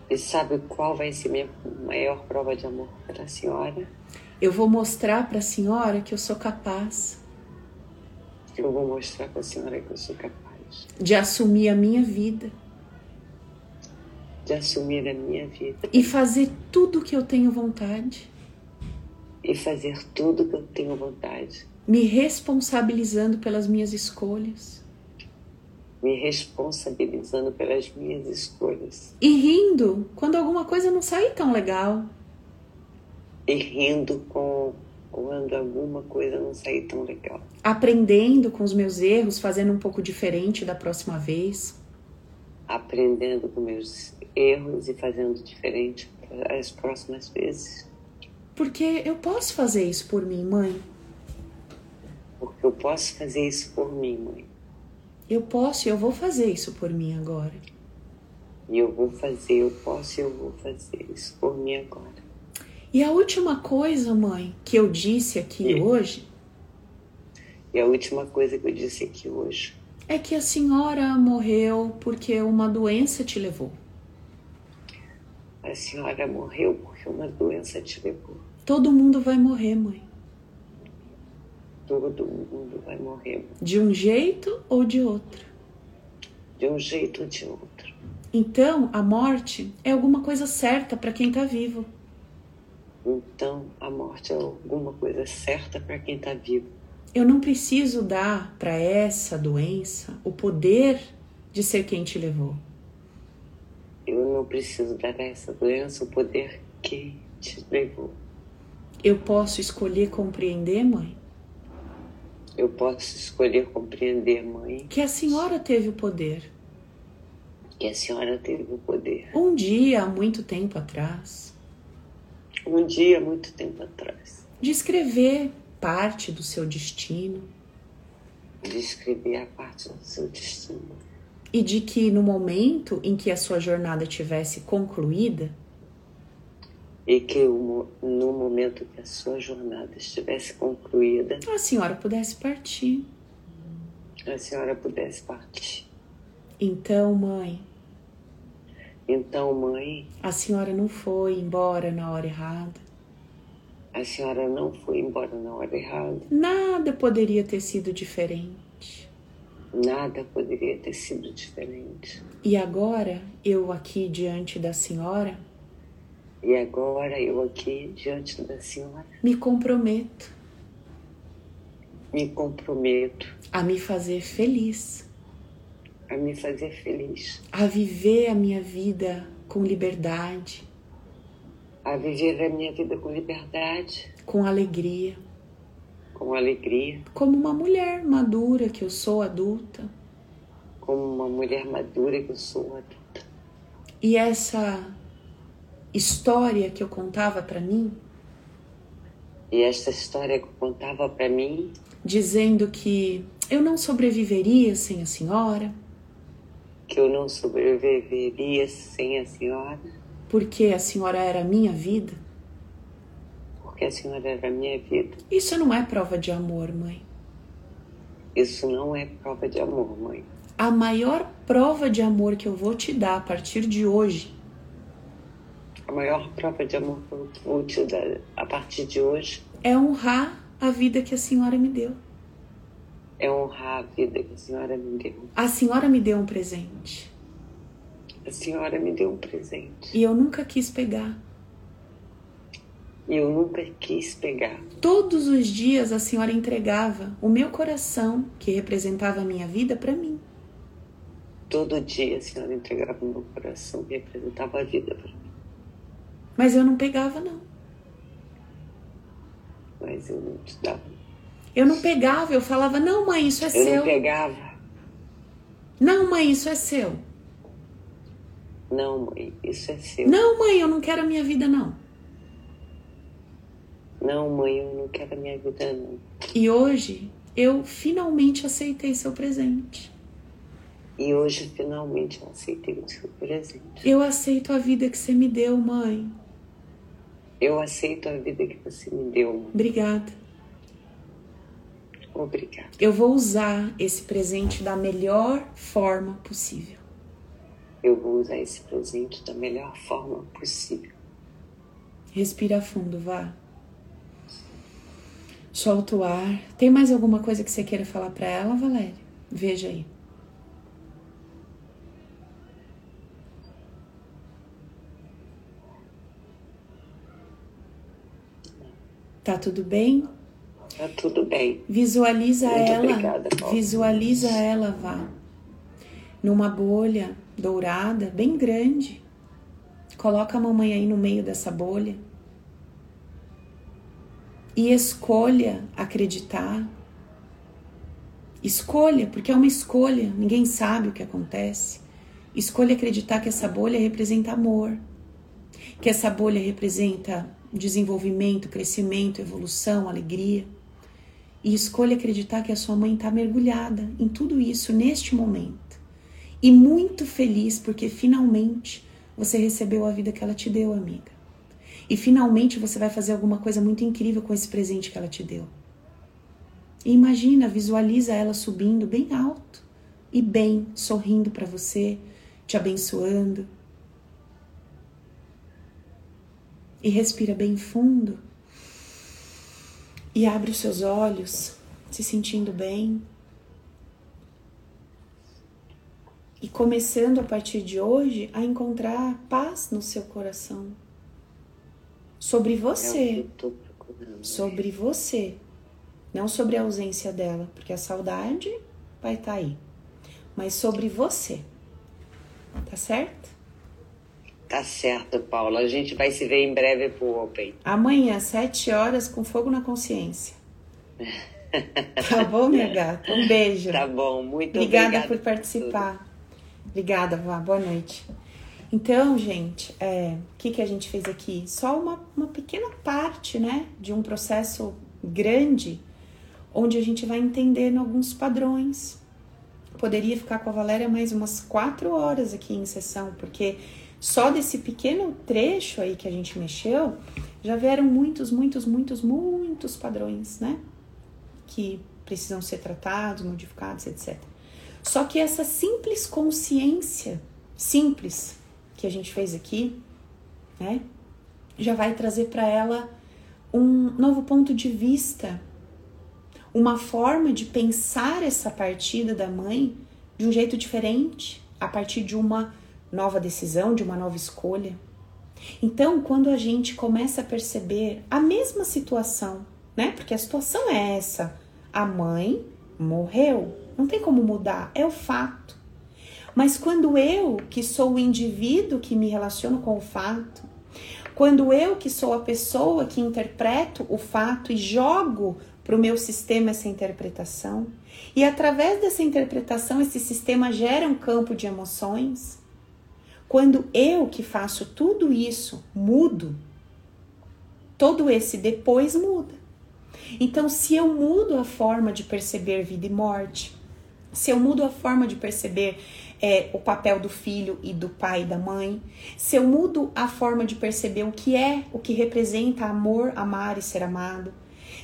E sabe qual vai ser minha maior prova de amor pela senhora? Eu vou mostrar para a senhora que eu sou capaz Eu vou mostrar para a senhora que eu sou capaz de assumir a minha vida de assumir a minha vida e fazer tudo o que eu tenho vontade, e fazer tudo que eu tenho vontade, me responsabilizando pelas minhas escolhas me responsabilizando pelas minhas escolhas e rindo quando alguma coisa não sair tão legal. e rindo com quando alguma coisa não sair tão legal. Aprendendo com os meus erros, fazendo um pouco diferente da próxima vez. Aprendendo com meus erros e fazendo diferente as próximas vezes. Porque eu posso fazer isso por mim, mãe. Porque eu posso fazer isso por mim, mãe. Eu posso e eu vou fazer isso por mim agora. E eu vou fazer, eu posso e eu vou fazer isso por mim agora. E a última coisa, mãe, que eu disse aqui E? hoje E a última coisa que eu disse aqui hoje é que a senhora morreu porque uma doença te levou. A senhora morreu porque uma doença te levou. Todo mundo vai morrer, mãe. Todo mundo vai morrer De um jeito ou de outro. de um jeito ou de outro. Então, a morte é alguma coisa certa para quem tá vivo. Então, a morte é alguma coisa certa para quem está vivo. Eu não preciso dar para essa doença o poder de ser quem te levou. Eu não preciso dar a essa doença o poder que te levou. Eu posso escolher compreender, mãe, Eu posso escolher compreender, mãe, que a senhora teve o poder. que a senhora teve o poder. Um dia, há muito tempo atrás, Um dia, muito tempo atrás, de escrever parte do seu destino de escrever a parte do seu destino. e de que no momento em que a sua jornada tivesse concluída, E que no momento que a sua jornada estivesse concluída, a senhora pudesse partir. a senhora pudesse partir. Então, mãe, Então, mãe, a senhora não foi embora na hora errada. a senhora não foi embora na hora errada. Nada poderia ter sido diferente. Nada poderia ter sido diferente. E agora, eu aqui diante da senhora, E agora eu aqui diante da senhora. Me comprometo. Me comprometo. A me fazer feliz, a me fazer feliz, a viver a minha vida com liberdade, a viver a minha vida com liberdade, com alegria, com alegria, como uma mulher madura que eu sou adulta. como uma mulher madura que eu sou adulta. E essa história que eu contava para mim, E esta história que eu contava para mim, dizendo que eu não sobreviveria sem a senhora, que eu não sobreviveria sem a senhora, porque a senhora era a minha vida, porque a senhora era a minha vida. isso não é prova de amor, mãe. Isso não é prova de amor, mãe. A maior prova de amor que eu vou te dar a partir de hoje A maior prova de amor te dar a partir de hoje é honrar a vida que a senhora me deu. é honrar a vida que a senhora me deu. A senhora me deu um presente A senhora me deu um presente e eu nunca quis pegar. e eu nunca quis pegar. Todos os dias a senhora entregava o meu coração, que representava a minha vida, para mim. Todo dia a senhora entregava o meu coração que representava a vida para mim. Mas eu não pegava, não. Mas eu não te dava. Eu não pegava, eu falava: não, mãe, isso é Eu seu. não pegava. Não, mãe, isso é seu. Não, mãe, isso é seu. Não, mãe, eu não quero a minha vida, não. Não, mãe, eu não quero a minha vida, não. E hoje eu finalmente aceitei seu presente. E hoje, finalmente, eu aceitei o seu presente. Eu aceito a vida que você me deu, mãe. Eu aceito a vida que você me deu. Obrigada. Obrigada. Eu vou usar esse presente da melhor forma possível. Eu vou usar esse presente da melhor forma possível. Respira fundo, vá. Solta o ar. Tem mais alguma coisa que você queira falar para ela, Valéria? Veja aí. Tá tudo bem? Tá tudo bem. Visualiza Muito ela. obrigada, Paulo. visualiza ela, vá. Numa bolha dourada, bem grande. Coloca a mamãe aí no meio dessa bolha. E escolha acreditar. Escolha, porque é uma escolha, ninguém sabe o que acontece. Escolha acreditar que essa bolha representa amor, que essa bolha representa desenvolvimento, crescimento, evolução, alegria. E escolha acreditar que a sua mãe está mergulhada em tudo isso neste momento. E muito feliz porque finalmente você recebeu a vida que ela te deu, amiga. E finalmente você vai fazer alguma coisa muito incrível com esse presente que ela te deu. E imagina, visualiza ela subindo bem alto e bem, sorrindo para você, te abençoando. E respira bem fundo. E abre os seus olhos, se sentindo bem. E começando a partir de hoje a encontrar paz no seu coração. Sobre você. Sobre você. Não sobre a ausência dela, porque a saudade vai estar aí. Mas sobre você. Tá certo? Tá certo, Paula. A gente vai se ver em breve pro Open. Amanhã, sete horas, com fogo na consciência. Tá bom, minha gata? Um beijo. Tá bom, muito Obrigada obrigada por participar. Obrigada, Vá. Boa noite. Então, gente, é, o que, que a gente fez aqui? Só uma, uma pequena parte, né, de um processo grande, onde a gente vai entendendo alguns padrões. Poderia ficar com a Valéria mais umas quatro horas aqui em sessão, porque só desse pequeno trecho aí que a gente mexeu, já vieram muitos, muitos, muitos, muitos padrões, né? Que precisam ser tratados, modificados, etc. Só que essa simples consciência, simples, que a gente fez aqui, né? Já vai trazer para ela um novo ponto de vista, uma forma de pensar essa partida da mãe de um jeito diferente, a partir de uma nova decisão, de uma nova escolha. Então, quando a gente começa a perceber a mesma situação, né? Porque a situação é essa: a mãe morreu, não tem como mudar, é o fato. Mas quando eu, que sou o indivíduo que me relaciono com o fato, quando eu, que sou a pessoa que interpreto o fato e jogo para o meu sistema essa interpretação, e através dessa interpretação esse sistema gera um campo de emoções, quando eu que faço tudo isso mudo, todo esse depois muda. Então, se eu mudo a forma de perceber vida e morte, se eu mudo a forma de perceber é, o papel do filho e do pai e da mãe, se eu mudo a forma de perceber o que é, o que representa amor, amar e ser amado,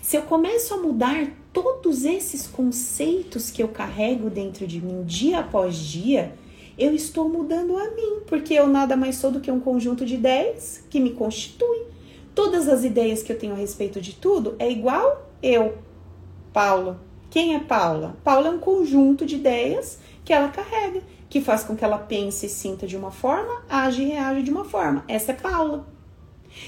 se eu começo a mudar todos esses conceitos que eu carrego dentro de mim dia após dia, eu estou mudando a mim, porque eu nada mais sou do que um conjunto de ideias que me constitui. Todas as ideias que eu tenho a respeito de tudo é igual eu, Paula. Quem é Paula? Paula é um conjunto de ideias que ela carrega, que faz com que ela pense e sinta de uma forma, age e reage de uma forma. Essa é Paula.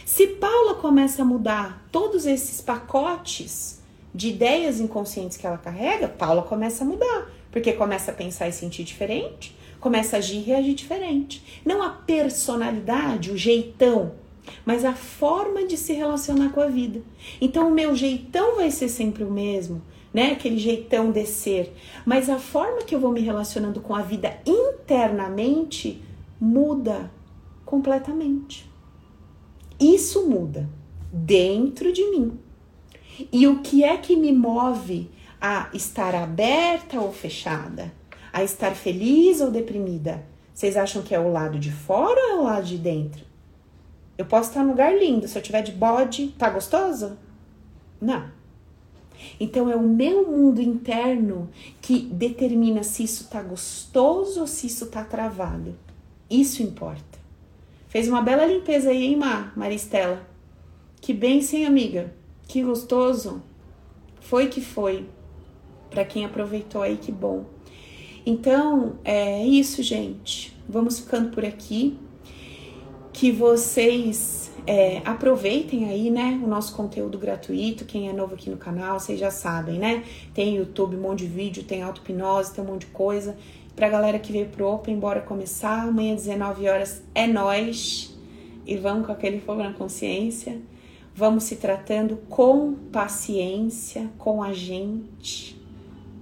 Se Paula começa a mudar todos esses pacotes de ideias inconscientes que ela carrega, Paula começa a mudar, porque começa a pensar e sentir diferente, começa a agir e reagir diferente. Não a personalidade, o jeitão, mas a forma de se relacionar com a vida. Então o meu jeitão vai ser sempre o mesmo, né? Aquele jeitão de ser, mas a forma que eu vou me relacionando com a vida internamente muda completamente. Isso muda dentro de mim. E o que é que me move a estar aberta ou fechada? A estar feliz ou deprimida? Vocês acham que é o lado de fora ou é o lado de dentro? Eu posso estar num lugar lindo, se eu tiver de bode, tá gostoso? Não. Então é o meu mundo interno que determina se isso tá gostoso ou se isso tá travado. Isso importa. Fez uma bela limpeza aí, hein, Mar, Maristela? Que bem, sim, amiga. Que gostoso. Foi que foi. Para quem aproveitou aí, que bom. Então, é isso, gente. Vamos ficando por aqui. Que vocês é, aproveitem aí, né, o nosso conteúdo gratuito. Quem é novo aqui no canal, vocês já sabem, né? Tem YouTube, um monte de vídeo, tem auto-hipnose, tem um monte de coisa. Pra galera que veio pro Open, bora começar. Amanhã, 19 horas, é nós. E vamos com aquele fogo na consciência. Vamos se tratando com paciência com a gente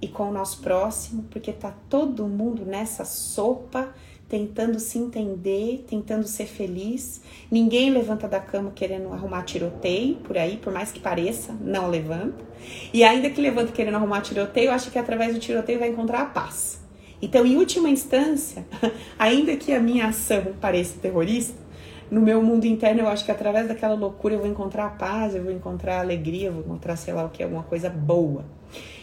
e com o nosso próximo, porque tá todo mundo nessa sopa tentando se entender, tentando ser feliz. Ninguém levanta da cama querendo arrumar tiroteio por aí, por mais que pareça, não levanta. E ainda que levanta querendo arrumar tiroteio, acha que através do tiroteio vai encontrar a paz. Então, em última instância, ainda que a minha ação pareça terrorista, no meu mundo interno eu acho que através daquela loucura eu vou encontrar a paz, eu vou encontrar a alegria, eu vou encontrar, sei lá o que, alguma coisa boa.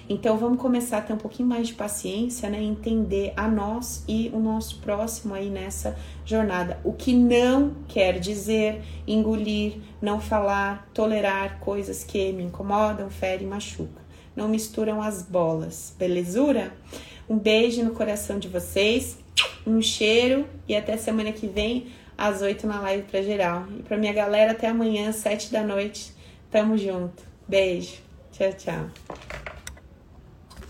Então vamos começar a ter um pouquinho mais de paciência, né? Entender a nós e o nosso próximo aí nessa jornada. O que não quer dizer engolir, não falar, tolerar coisas que me incomodam, ferem machucam. Não misturam as bolas, belezura? Um beijo no coração de vocês, um cheiro e até semana que vem às oito na live pra geral. E pra minha galera, até amanhã, sete da noite. Tamo junto. Beijo. Tchau, tchau.